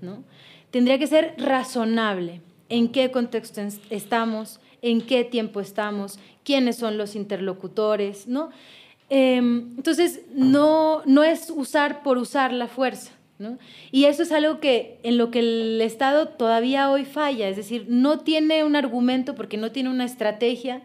¿no? Tendría que ser razonable, en qué contexto es- estamos, en qué tiempo estamos, quiénes son los interlocutores, ¿no? Em, entonces, no, no es usar por usar la fuerza, ¿no? Y eso es algo que en lo que el Estado todavía hoy falla, es decir, no tiene un argumento porque no tiene una estrategia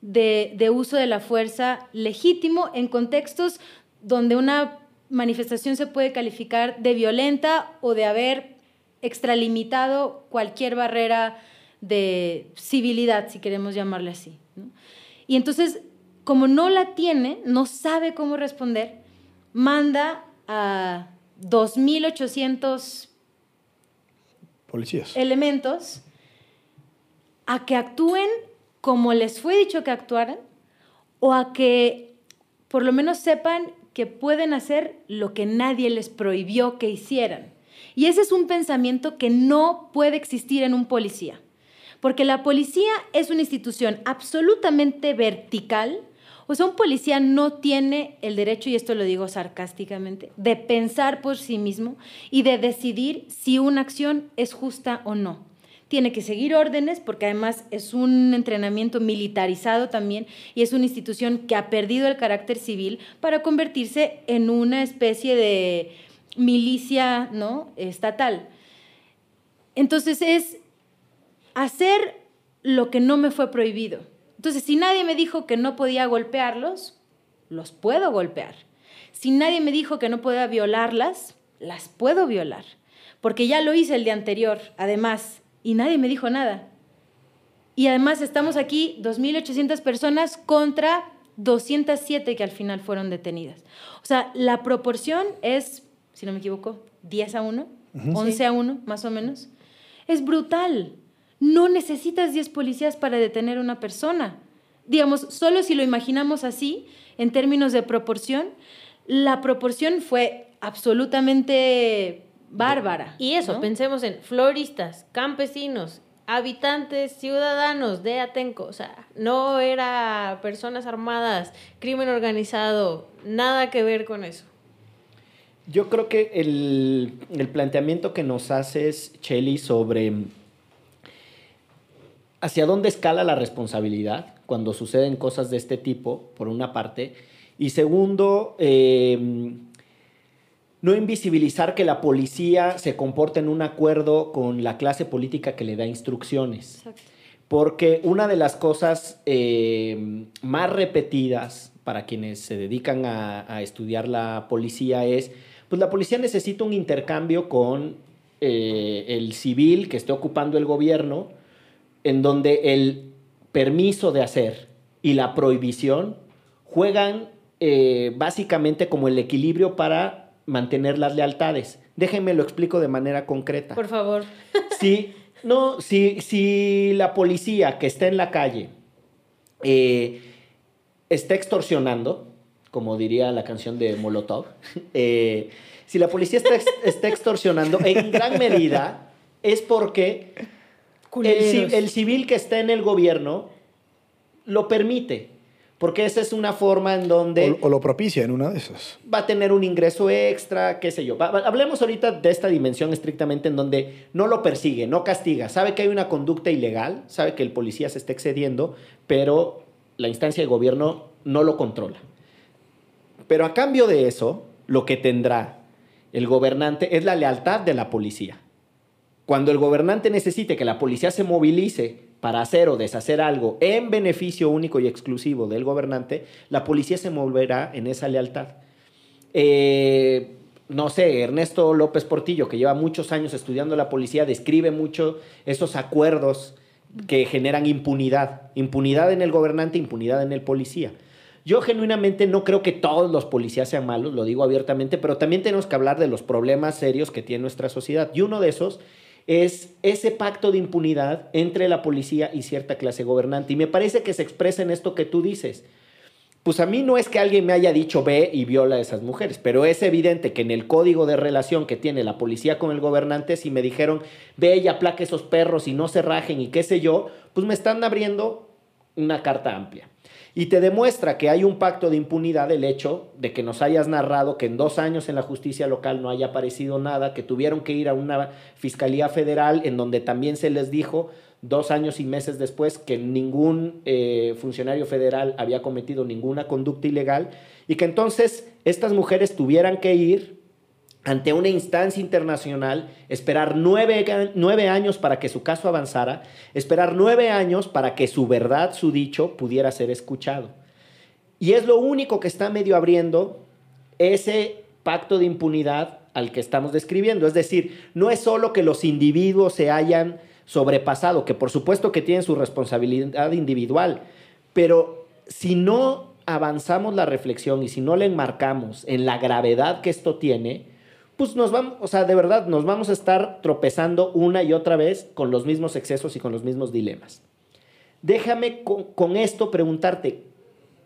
de, de uso de la fuerza legítimo en contextos donde una manifestación se puede calificar de violenta o de haber extralimitado cualquier barrera de civilidad, si queremos llamarle así. ¿no? Y entonces, como no la tiene, no sabe cómo responder, manda a 2.800 Policías. elementos a que actúen como les fue dicho que actuaran o a que por lo menos sepan que pueden hacer lo que nadie les prohibió que hicieran. Y ese es un pensamiento que no puede existir en un policía, porque la policía es una institución absolutamente vertical. O sea, un policía no tiene el derecho, y esto lo digo sarcásticamente, de pensar por sí mismo y de decidir si una acción es justa o no. Tiene que seguir órdenes porque además es un entrenamiento militarizado también y es una institución que ha perdido el carácter civil para convertirse en una especie de milicia ¿no? estatal. Entonces es hacer lo que no me fue prohibido. Entonces, si nadie me dijo que no podía golpearlos, los puedo golpear. Si nadie me dijo que no podía violarlas, las puedo violar. Porque ya lo hice el día anterior, además, y nadie me dijo nada. Y además estamos aquí 2.800 personas contra 207 que al final fueron detenidas. O sea, la proporción es, si no me equivoco, 10 a 1, 11 a 1, más o menos. Es brutal. No necesitas 10 policías para detener a una persona. Digamos, solo si lo imaginamos así, en términos de proporción, la proporción fue absolutamente bárbara. Y eso, ¿no? pensemos en floristas, campesinos, habitantes, ciudadanos de Atenco. O sea, no era personas armadas, crimen organizado, nada que ver con eso. Yo creo que el, el planteamiento que nos haces, Cheli, sobre hacia dónde escala la responsabilidad cuando suceden cosas de este tipo, por una parte, y segundo, eh, no invisibilizar que la policía se comporta en un acuerdo con la clase política que le da instrucciones. Exacto. Porque una de las cosas eh, más repetidas para quienes se dedican a, a estudiar la policía es, pues la policía necesita un intercambio con eh, el civil que esté ocupando el gobierno, en donde el permiso de hacer y la prohibición juegan eh, básicamente como el equilibrio para mantener las lealtades. Déjenme lo explico de manera concreta. Por favor. Si, no, si, si la policía que está en la calle eh, está extorsionando, como diría la canción de Molotov, eh, si la policía está, está extorsionando, en gran medida es porque el, el civil que está en el gobierno lo permite. Porque esa es una forma en donde O, o lo propicia en una de esas. va a tener un ingreso extra, qué sé yo. Va- hablemos ahorita de esta dimensión estrictamente en donde no lo persigue, no castiga, sabe que hay una conducta ilegal, sabe que el policía se está excediendo, pero la instancia de gobierno no lo controla. Pero a cambio de eso, lo que tendrá el gobernante es la lealtad de la policía. Cuando el gobernante necesite que la policía se movilice para hacer o deshacer algo en beneficio único y exclusivo del gobernante, la policía se moverá en esa lealtad. eh, no sé, Ernesto López Portillo, que lleva muchos años estudiando la policía, describe mucho esos acuerdos que generan impunidad. Impunidad en el gobernante, impunidad en el policía. Yo genuinamente no creo que todos los policías sean malos, lo digo abiertamente, pero también tenemos que hablar de los problemas serios que tiene nuestra sociedad. Y uno de esos es ese pacto de impunidad entre la policía y cierta clase gobernante. Y me parece que se expresa en esto que tú dices pues a mí no es que alguien me haya dicho ve y viola a esas mujeres, pero es evidente que en el código de relación que tiene la policía con el gobernante, si me dijeron ve y aplaque esos perros y no se rajen y qué sé yo, pues me están abriendo una carta amplia. Y te demuestra que hay un pacto de impunidad el hecho de que nos hayas narrado que en dos años en la justicia local no haya aparecido nada, que tuvieron que ir a una fiscalía federal en donde también se les dijo dos años y meses después que ningún eh, funcionario federal había cometido ninguna conducta ilegal y que entonces estas mujeres tuvieran que ir ante una instancia internacional, esperar nueve, nueve, años para que su caso avanzara, esperar nueve años para que su verdad, su dicho, pudiera ser escuchado. Y es lo único que está medio abriendo ese pacto de impunidad al que estamos describiendo. Es decir, no es solo que los individuos se hayan sobrepasado, que por supuesto que tienen su responsabilidad individual, pero si no avanzamos la reflexión y si no le enmarcamos en la gravedad que esto tiene, pues nos vamos, o sea, de verdad, nos vamos a estar tropezando una y otra vez con los mismos excesos y con los mismos dilemas. Déjame con, esto preguntarte,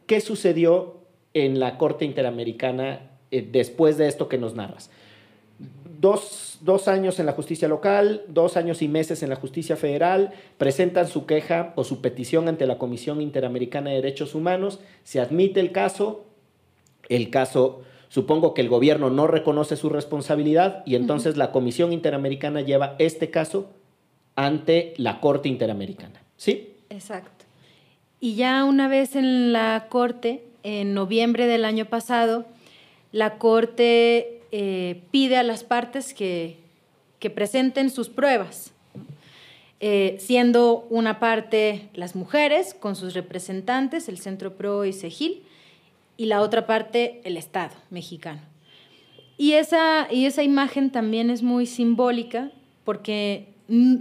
¿qué sucedió en la Corte Interamericana eh, después de esto que nos narras? dos, años en la justicia local, dos años y meses en la justicia federal, presentan su queja o su petición ante la Comisión Interamericana de Derechos Humanos, se admite el caso, el caso, supongo que el gobierno no reconoce su responsabilidad y entonces la Comisión Interamericana lleva este caso ante la Corte Interamericana. ¿Sí? Exacto. Y ya una vez en la Corte, en noviembre del año pasado, la Corte eh, pide a las partes que, presenten sus pruebas, eh, siendo una parte las mujeres con sus representantes, el Centro PRO y CEGIL, y la otra parte el Estado mexicano. Y esa, y esa imagen también es muy simbólica porque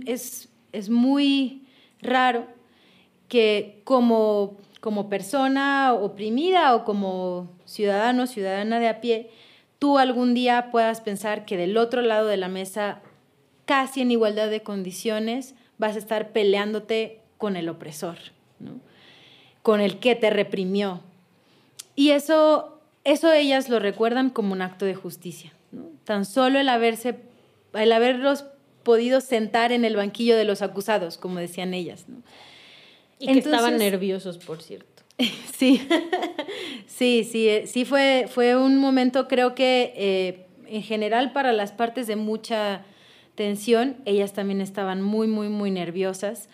es, es muy raro que como, como persona oprimida o como ciudadano, ciudadana de a pie, tú algún día puedas pensar que del otro lado de la mesa, casi en igualdad de condiciones, vas a estar peleándote con el opresor, con el que te reprimió. Y eso, eso ellas lo recuerdan como un acto de justicia. Tan solo el, haberse, el haberlos podido sentar en el banquillo de los acusados, como decían ellas. Y que estaban nerviosos, por cierto. Sí, sí, sí, eh, sí fue, fue un momento creo que eh, en general para las partes de mucha tensión, ellas también estaban muy, muy, muy nerviosas.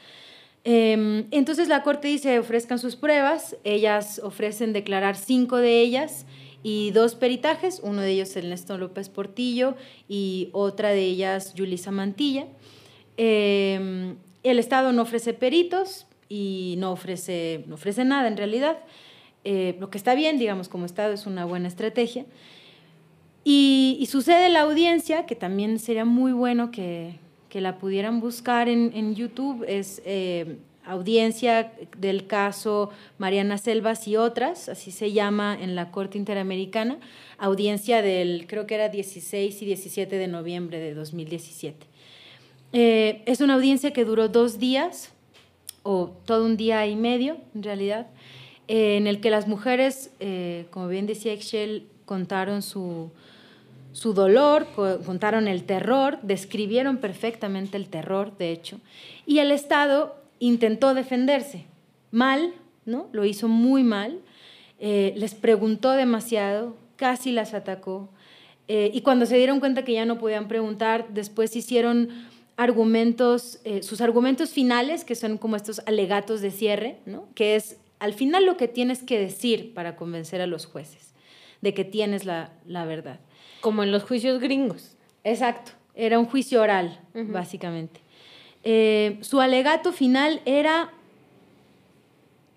Em, entonces la corte dice ofrezcan sus pruebas, ellas ofrecen declarar cinco de ellas y dos peritajes, uno de ellos Ernesto López Portillo y otra de ellas Yulisa Mantilla. Em, el Estado no ofrece peritos, y no ofrece, no ofrece nada en realidad. Eh, lo que está bien, digamos, como Estado es una buena estrategia. Y, sucede la audiencia, que también sería muy bueno que, que la pudieran buscar en, en YouTube, es eh, audiencia del caso Mariana Selvas y otras, así se llama en la Corte Interamericana, audiencia del, creo que era 16 y 17 de noviembre de 2017. Eh, es una audiencia que duró dos días, o todo un día y medio, en realidad, eh, en el que las mujeres, como bien decía Excel, contaron su, su dolor, contaron el terror, describieron perfectamente el terror, de hecho, y el Estado intentó defenderse. Mal, ¿no? Lo hizo muy mal, eh, les preguntó demasiado, casi las atacó, y cuando se dieron cuenta que ya no podían preguntar, después hicieron argumentos, eh, sus argumentos finales, que son como estos alegatos de cierre, ¿no? que es al final lo que tienes que decir para convencer a los jueces de que tienes la, verdad. Como en los juicios gringos. Exacto, era un juicio oral, básicamente. Eh, su alegato final era,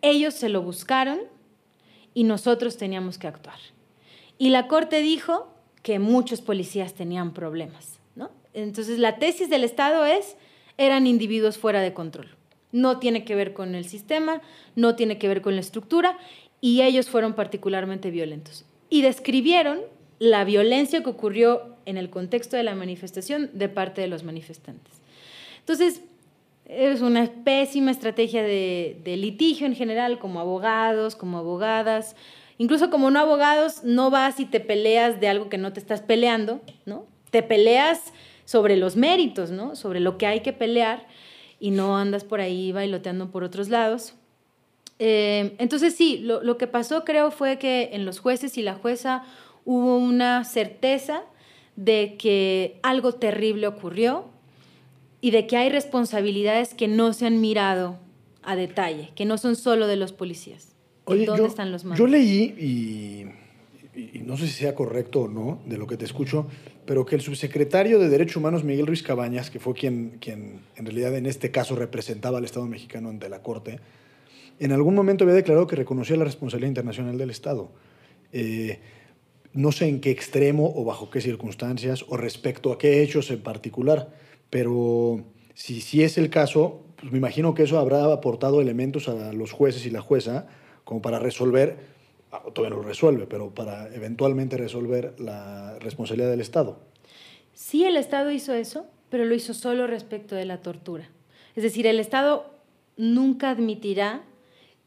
ellos se lo buscaron y nosotros teníamos que actuar. Y la Corte dijo que muchos policías tenían problemas, ¿no? Entonces la tesis del Estado es, eran individuos fuera de control. No tiene que ver con el sistema, no tiene que ver con la estructura, y ellos fueron particularmente violentos. Y describieron la violencia que ocurrió en el contexto de la manifestación de parte de los manifestantes. Entonces, es una pésima estrategia de, litigio en general, como abogados, como abogadas. Incluso como no abogados, no vas y te peleas de algo que no te estás peleando, ¿no? Te peleas sobre los méritos, ¿no? Sobre lo que hay que pelear y no andas por ahí bailoteando por otros lados. Eh, entonces sí, lo, lo que pasó creo fue que en los jueces y la jueza hubo una certeza de que algo terrible ocurrió, y de que hay responsabilidades que no se han mirado a detalle, que no son solo de los policías. ¿Dónde yo, están los Yo leí, y, no sé si sea correcto o no, de lo que te escucho, pero que el subsecretario de Derechos Humanos, Miguel Ruiz Cabañas, que fue quien, quien en realidad en este caso representaba al Estado mexicano ante la Corte, en algún momento había declarado que reconocía la responsabilidad internacional del Estado. Eh, no sé en qué extremo o bajo qué circunstancias o respecto a qué hechos en particular pero si, si es el caso, pues me imagino que eso habrá aportado elementos a los jueces y la jueza como para resolver, ah, todavía no lo resuelve, pero para eventualmente resolver la responsabilidad del Estado. Sí, el Estado hizo eso, pero lo hizo solo respecto de la tortura. Es decir, el Estado nunca admitirá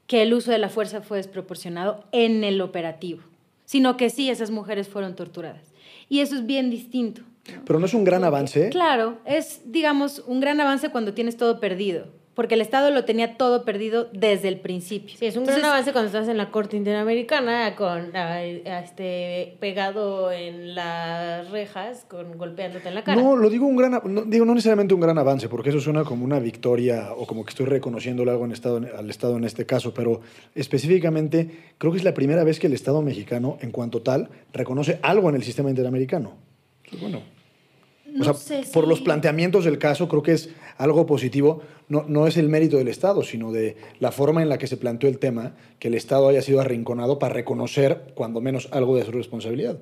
que el uso de la fuerza fue desproporcionado en el operativo, sino que sí, esas mujeres fueron torturadas. Y eso es bien distinto. Pero no es un gran avance. Claro, es, digamos, un gran avance cuando tienes todo perdido. Porque el Estado lo tenía todo perdido desde el principio. Sí, es un gran avance cuando estás en la Corte Interamericana con este pegado en las rejas, con golpeándote en la cara. No, lo digo un gran no, digo no necesariamente un gran avance, porque eso suena como una victoria o como que estoy reconociendo algo en estado, al Estado en este caso, pero específicamente creo que es la primera vez que el Estado mexicano, en cuanto tal, reconoce algo en el sistema interamericano. Bueno. por los planteamientos del caso, creo que es algo positivo. No, no es el mérito del Estado, sino de la forma en la que se planteó el tema, que el Estado haya sido arrinconado para reconocer, cuando menos, algo de su responsabilidad.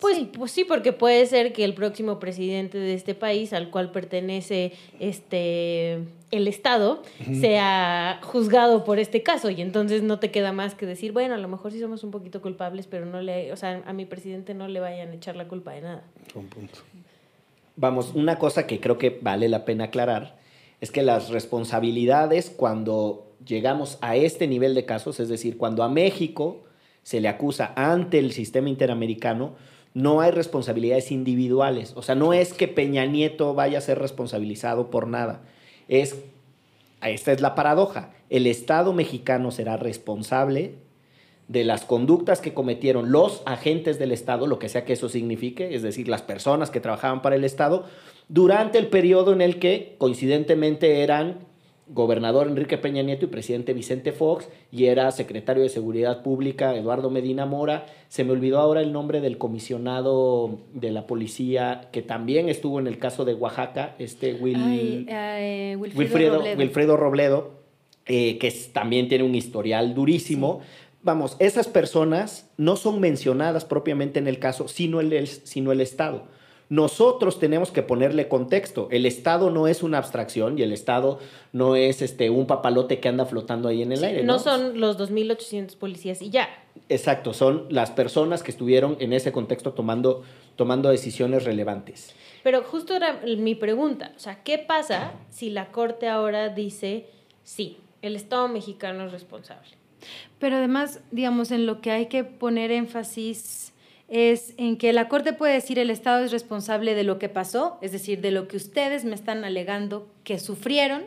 Pues, sí. pues sí, porque puede ser que el próximo presidente de este país, al cual pertenece este el Estado, sea juzgado por este caso. Y entonces no te queda más que decir, bueno, a lo mejor sí somos un poquito culpables, pero no le, o sea, a mi presidente no le vayan a echar la culpa de nada. Un punto. Vamos, una cosa que creo que vale la pena aclarar es que las responsabilidades cuando llegamos a este nivel de casos, es decir, cuando a México se le acusa ante el sistema interamericano, no hay responsabilidades individuales. O sea, no es que Peña Nieto vaya a ser responsabilizado por nada. Es, esta es la paradoja. El Estado mexicano será responsable de las conductas que cometieron los agentes del Estado, lo que sea que eso signifique, es decir, las personas que trabajaban para el Estado, durante el periodo en el que coincidentemente eran gobernador Enrique Peña Nieto y presidente Vicente Fox, y era secretario de Seguridad Pública Eduardo Medina Mora. Se me olvidó ahora el nombre del comisionado de la policía que también estuvo en el caso de Oaxaca, este Will, eh, Wilfredo, Robledo, eh, que también tiene un historial durísimo. Vamos, esas personas no son mencionadas propiamente en el caso, sino el, sino el Estado. Nosotros tenemos que ponerle contexto. El Estado no es una abstracción y el Estado no es este, un papalote que anda flotando ahí en el aire. No, son los 2.800 policías y ya. Exacto, son las personas que estuvieron en ese contexto tomando, tomando decisiones relevantes. Pero justo era mi pregunta, o sea, ¿qué pasa si la Corte ahora dice, sí, el Estado mexicano es responsable? Pero además, digamos, en lo que hay que poner énfasis es en que la Corte puede decir el Estado es responsable de lo que pasó, es decir, de lo que ustedes me están alegando que sufrieron,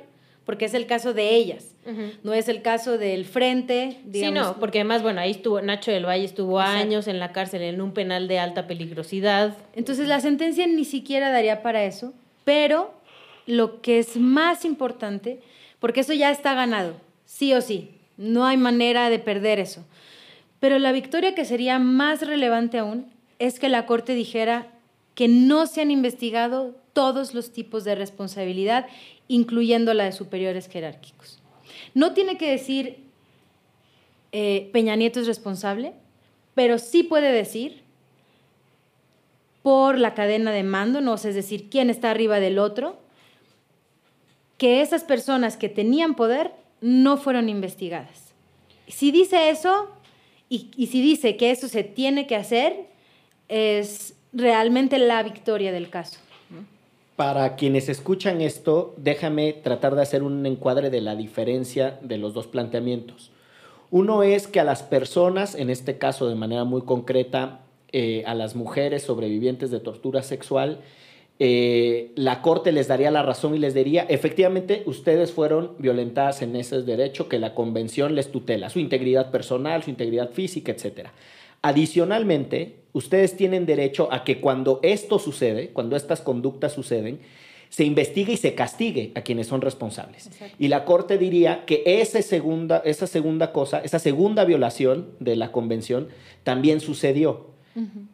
porque es el caso de ellas, no es el caso del frente. Digamos. Sí, no, porque además, bueno, ahí estuvo, Nacho del Valle estuvo años en la cárcel en un penal de alta peligrosidad. Entonces la sentencia ni siquiera daría para eso, pero lo que es más importante, porque eso ya está ganado, sí o sí, no hay manera de perder eso. Pero la victoria que sería más relevante aún es que la Corte dijera que no se han investigado todos los tipos de responsabilidad, incluyendo la de superiores jerárquicos. No tiene que decir eh, Peña Nieto es responsable, pero sí puede decir por la cadena de mando, no es decir, quién está arriba del otro, que esas personas que tenían poder no fueron investigadas. Si dice eso y, si dice que eso se tiene que hacer, es realmente la victoria del caso. Para quienes escuchan esto, déjame tratar de hacer un encuadre de la diferencia de los dos planteamientos. Uno es que a las personas, en este caso de manera muy concreta, eh, a las mujeres sobrevivientes de tortura sexual, eh, la corte les daría la razón y les diría, efectivamente, ustedes fueron violentadas en ese derecho que la convención les tutela, su integridad personal, su integridad física, etc. Adicionalmente, ustedes tienen derecho a que cuando esto sucede, cuando estas conductas suceden, se investigue y se castigue a quienes son responsables. Y la Corte diría que esa segunda, esa segunda cosa, esa segunda violación de la Convención también sucedió.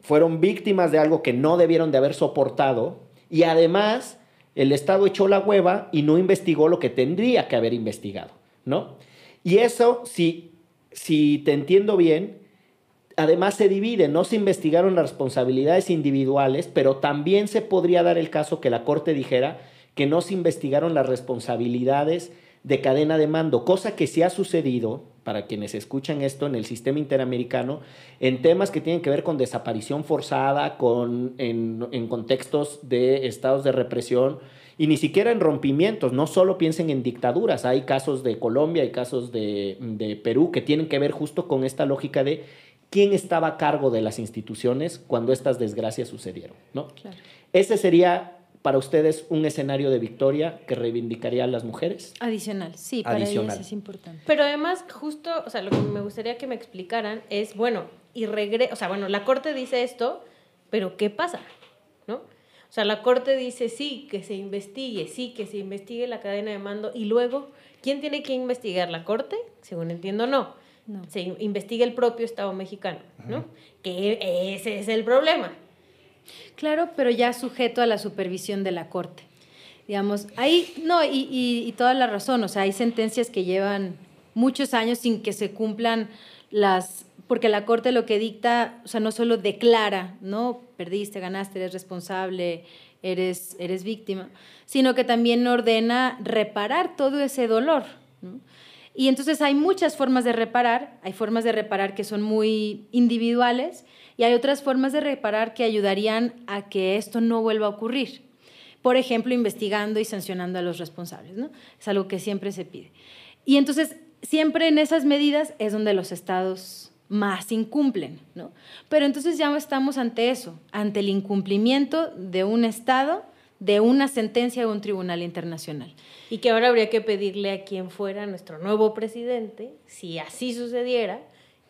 Fueron víctimas de algo que no debieron de haber soportado y además el Estado echó la hueva y no investigó lo que tendría que haber investigado, ¿no? Y eso, si, si te entiendo bien, además se divide, no se investigaron las responsabilidades individuales, pero también se podría dar el caso que la Corte dijera que no se investigaron las responsabilidades de cadena de mando, cosa que sí ha sucedido, para quienes escuchan esto, en el sistema interamericano, en temas que tienen que ver con desaparición forzada, con, en, en contextos de estados de represión, y ni siquiera en rompimientos, no solo piensen en dictaduras, hay casos de Colombia, hay casos de, de Perú que tienen que ver justo con esta lógica de quién estaba a cargo de las instituciones cuando estas desgracias sucedieron. ¿no? Ese sería para ustedes un escenario de victoria que reivindicaría a las mujeres. Adicional, sí, para ellas es importante. Pero además, justo, o sea, lo que me gustaría que me explicaran es, bueno, y regre o sea, bueno, la Corte dice esto, pero ¿qué pasa? ¿No? O sea, la Corte dice sí, que se investigue, sí, que se investigue la cadena de mando, y luego, ¿quién tiene que investigar? ¿La Corte? Según entiendo, no se investiga el propio Estado mexicano, ¿no? Que ese es el problema. Claro, pero ya sujeto a la supervisión de la Corte. Digamos, ahí, no, y, y, toda la razón, o sea, hay sentencias que llevan muchos años sin que se cumplan las, porque la Corte lo que dicta, o sea, no solo declara, ¿no? Perdiste, ganaste, eres responsable, eres, eres víctima, sino que también ordena reparar todo ese dolor, ¿no? Y entonces hay muchas formas de reparar, hay formas de reparar que son muy individuales y hay otras formas de reparar que ayudarían a que esto no vuelva a ocurrir. Por ejemplo, investigando y sancionando a los responsables, ¿no? Es algo que siempre se pide. Y entonces, siempre en esas medidas es donde los estados más incumplen, ¿no? Pero entonces ya estamos ante eso, ante el incumplimiento de un estado de una sentencia de un tribunal internacional. Y que ahora habría que pedirle a quien fuera nuestro nuevo presidente, si así sucediera,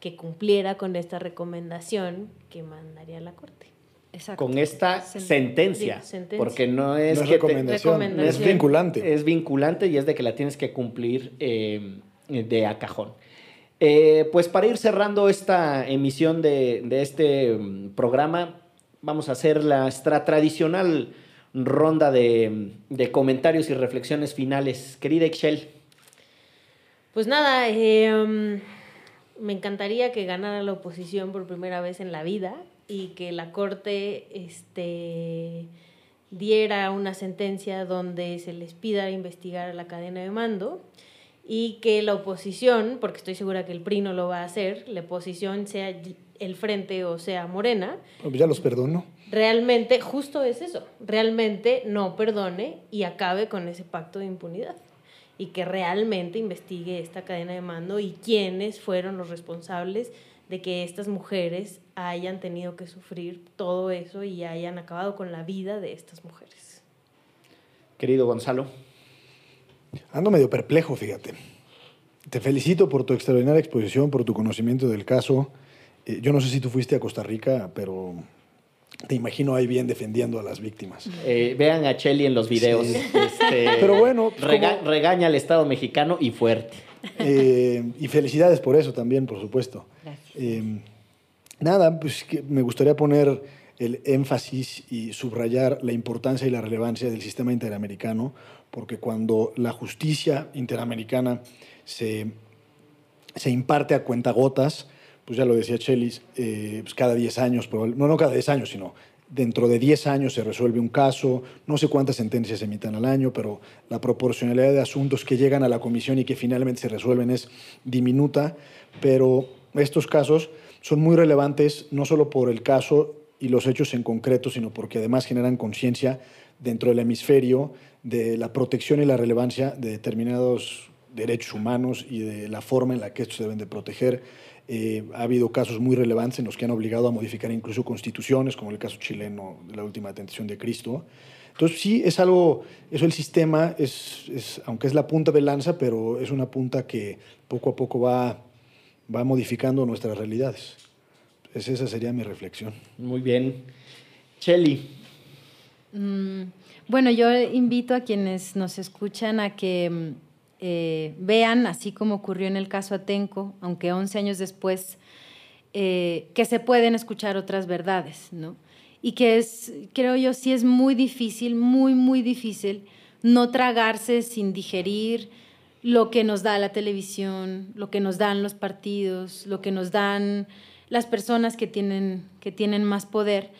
que cumpliera con esta recomendación que mandaría la Corte. Exacto. Con esta sentencia, porque no es, recomendación, es vinculante. Es vinculante y es de que la tienes que cumplir eh, de a cajón. Eh, pues para ir cerrando esta emisión de, de, este mm, programa, vamos a hacer la tradicional ronda de, comentarios y reflexiones finales. Querida Excel. Pues nada, em, me encantaría que ganara la oposición por primera vez en la vida y que la Corte este, diera una sentencia donde se les pida investigar la cadena de mando y que la oposición, porque estoy segura que el PRI no lo va a hacer, la oposición sea el frente o sea Morena. Ya los perdono realmente, justo es eso, realmente no perdone y acabe con ese pacto de impunidad y que realmente investigue esta cadena de mando y quiénes fueron los responsables de que estas mujeres hayan tenido que sufrir todo eso y hayan acabado con la vida de estas mujeres. Querido Gonzalo. Ando medio perplejo, fíjate. Te felicito por tu extraordinaria exposición, por tu conocimiento del caso. Eh, yo no sé si tú fuiste a Costa Rica, pero te imagino ahí bien defendiendo a las víctimas. Eh, vean a Chelly en los videos. Este, Pero bueno. Pues, regaña al Estado mexicano y fuerte. Eh, y felicidades por eso también, por supuesto. Gracias. Eh, nada, pues me gustaría poner el énfasis y subrayar la importancia y la relevancia del sistema interamericano, porque cuando la justicia interamericana se, se imparte a cuentagotas, pues ya lo decía Chelis, eh, pues cada 10 años, no, no cada 10 años, sino dentro de 10 años se resuelve un caso, no sé cuántas sentencias se emitan al año, pero la proporcionalidad de asuntos que llegan a la comisión y que finalmente se resuelven es diminuta, pero estos casos son muy relevantes no solo por el caso y los hechos en concreto, sino porque además generan conciencia dentro del hemisferio de la protección y la relevancia de determinados derechos humanos y de la forma en la que estos se deben de proteger. Eh, ha habido casos muy relevantes en los que han obligado a modificar incluso constituciones, como el caso chileno de la última tentación de Cristo. Entonces sí, es algo, eso el sistema, es, aunque es la punta de lanza, pero es una punta que poco a poco va, va modificando nuestras realidades. Pues esa sería mi reflexión. Muy bien. Chelly. Mm, bueno, yo invito a quienes nos escuchan a que mm, eh, vean, así como ocurrió en el caso Atenco, aunque 11 años después, eh, que se pueden escuchar otras verdades, ¿no? Y que es, creo yo, sí es muy difícil, muy, muy difícil no tragarse sin digerir lo que nos da la televisión, lo que nos dan los partidos, lo que nos dan las personas que tienen, que tienen más poder.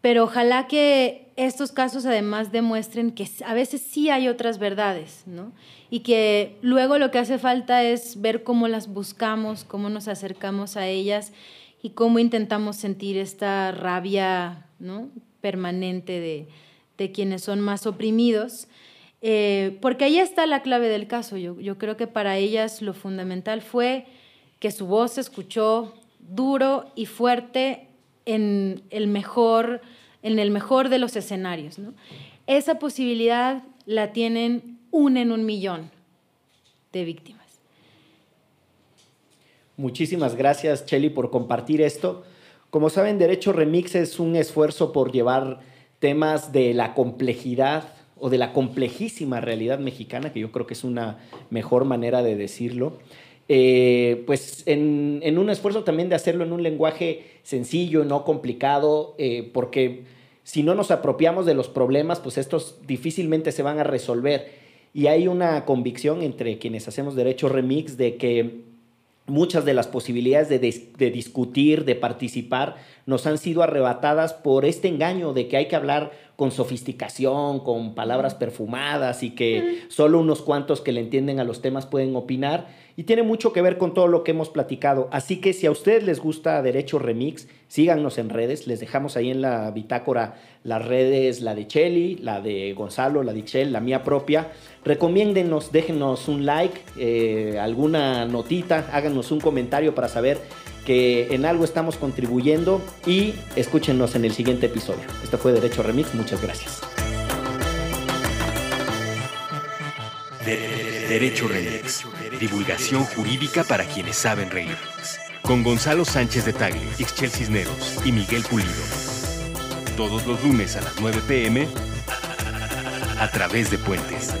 Pero ojalá que estos casos además demuestren que a veces sí hay otras verdades, ¿no? Y que luego lo que hace falta es ver cómo las buscamos, cómo nos acercamos a ellas y cómo intentamos sentir esta rabia ¿no? permanente de, de quienes son más oprimidos. Eh, porque ahí está la clave del caso. Yo, yo creo que para ellas lo fundamental fue que su voz se escuchó duro y fuerte en el mejor en el mejor de los escenarios. Esa posibilidad la tienen un en un millón de víctimas. Muchísimas gracias, Chelly, por compartir esto. Como saben, Derecho Remix es un esfuerzo por llevar temas de la complejidad o de la complejísima realidad mexicana, que yo creo que es una mejor manera de decirlo, eh, pues en, un esfuerzo también de hacerlo en un lenguaje sencillo, no complicado, eh, porque si no nos apropiamos de los problemas, pues estos difícilmente se van a resolver. Y hay una convicción entre quienes hacemos derecho remix de que muchas de las posibilidades de, de, discutir, de participar, nos han sido arrebatadas por este engaño de que hay que hablar con sofisticación, con palabras perfumadas y que solo unos cuantos que le entienden a los temas pueden opinar y tiene mucho que ver con todo lo que hemos platicado. Así que si a ustedes les gusta Derecho Remix, síganos en redes. Les dejamos ahí en la bitácora las redes, la de Chelly, la de Gonzalo, la de Chel, la mía propia. Recomiéndenos, déjenos un like, eh, alguna notita, háganos un comentario para saber que en algo estamos contribuyendo y escúchenos en el siguiente episodio. Esto fue Derecho Remix. Muchas gracias. Derecho Remix. Divulgación jurídica para quienes saben reír. Con Gonzalo Sánchez de Tagle, Ixchel Cisneros y Miguel Pulido. Todos los lunes a las 9 pm a través de Puentes.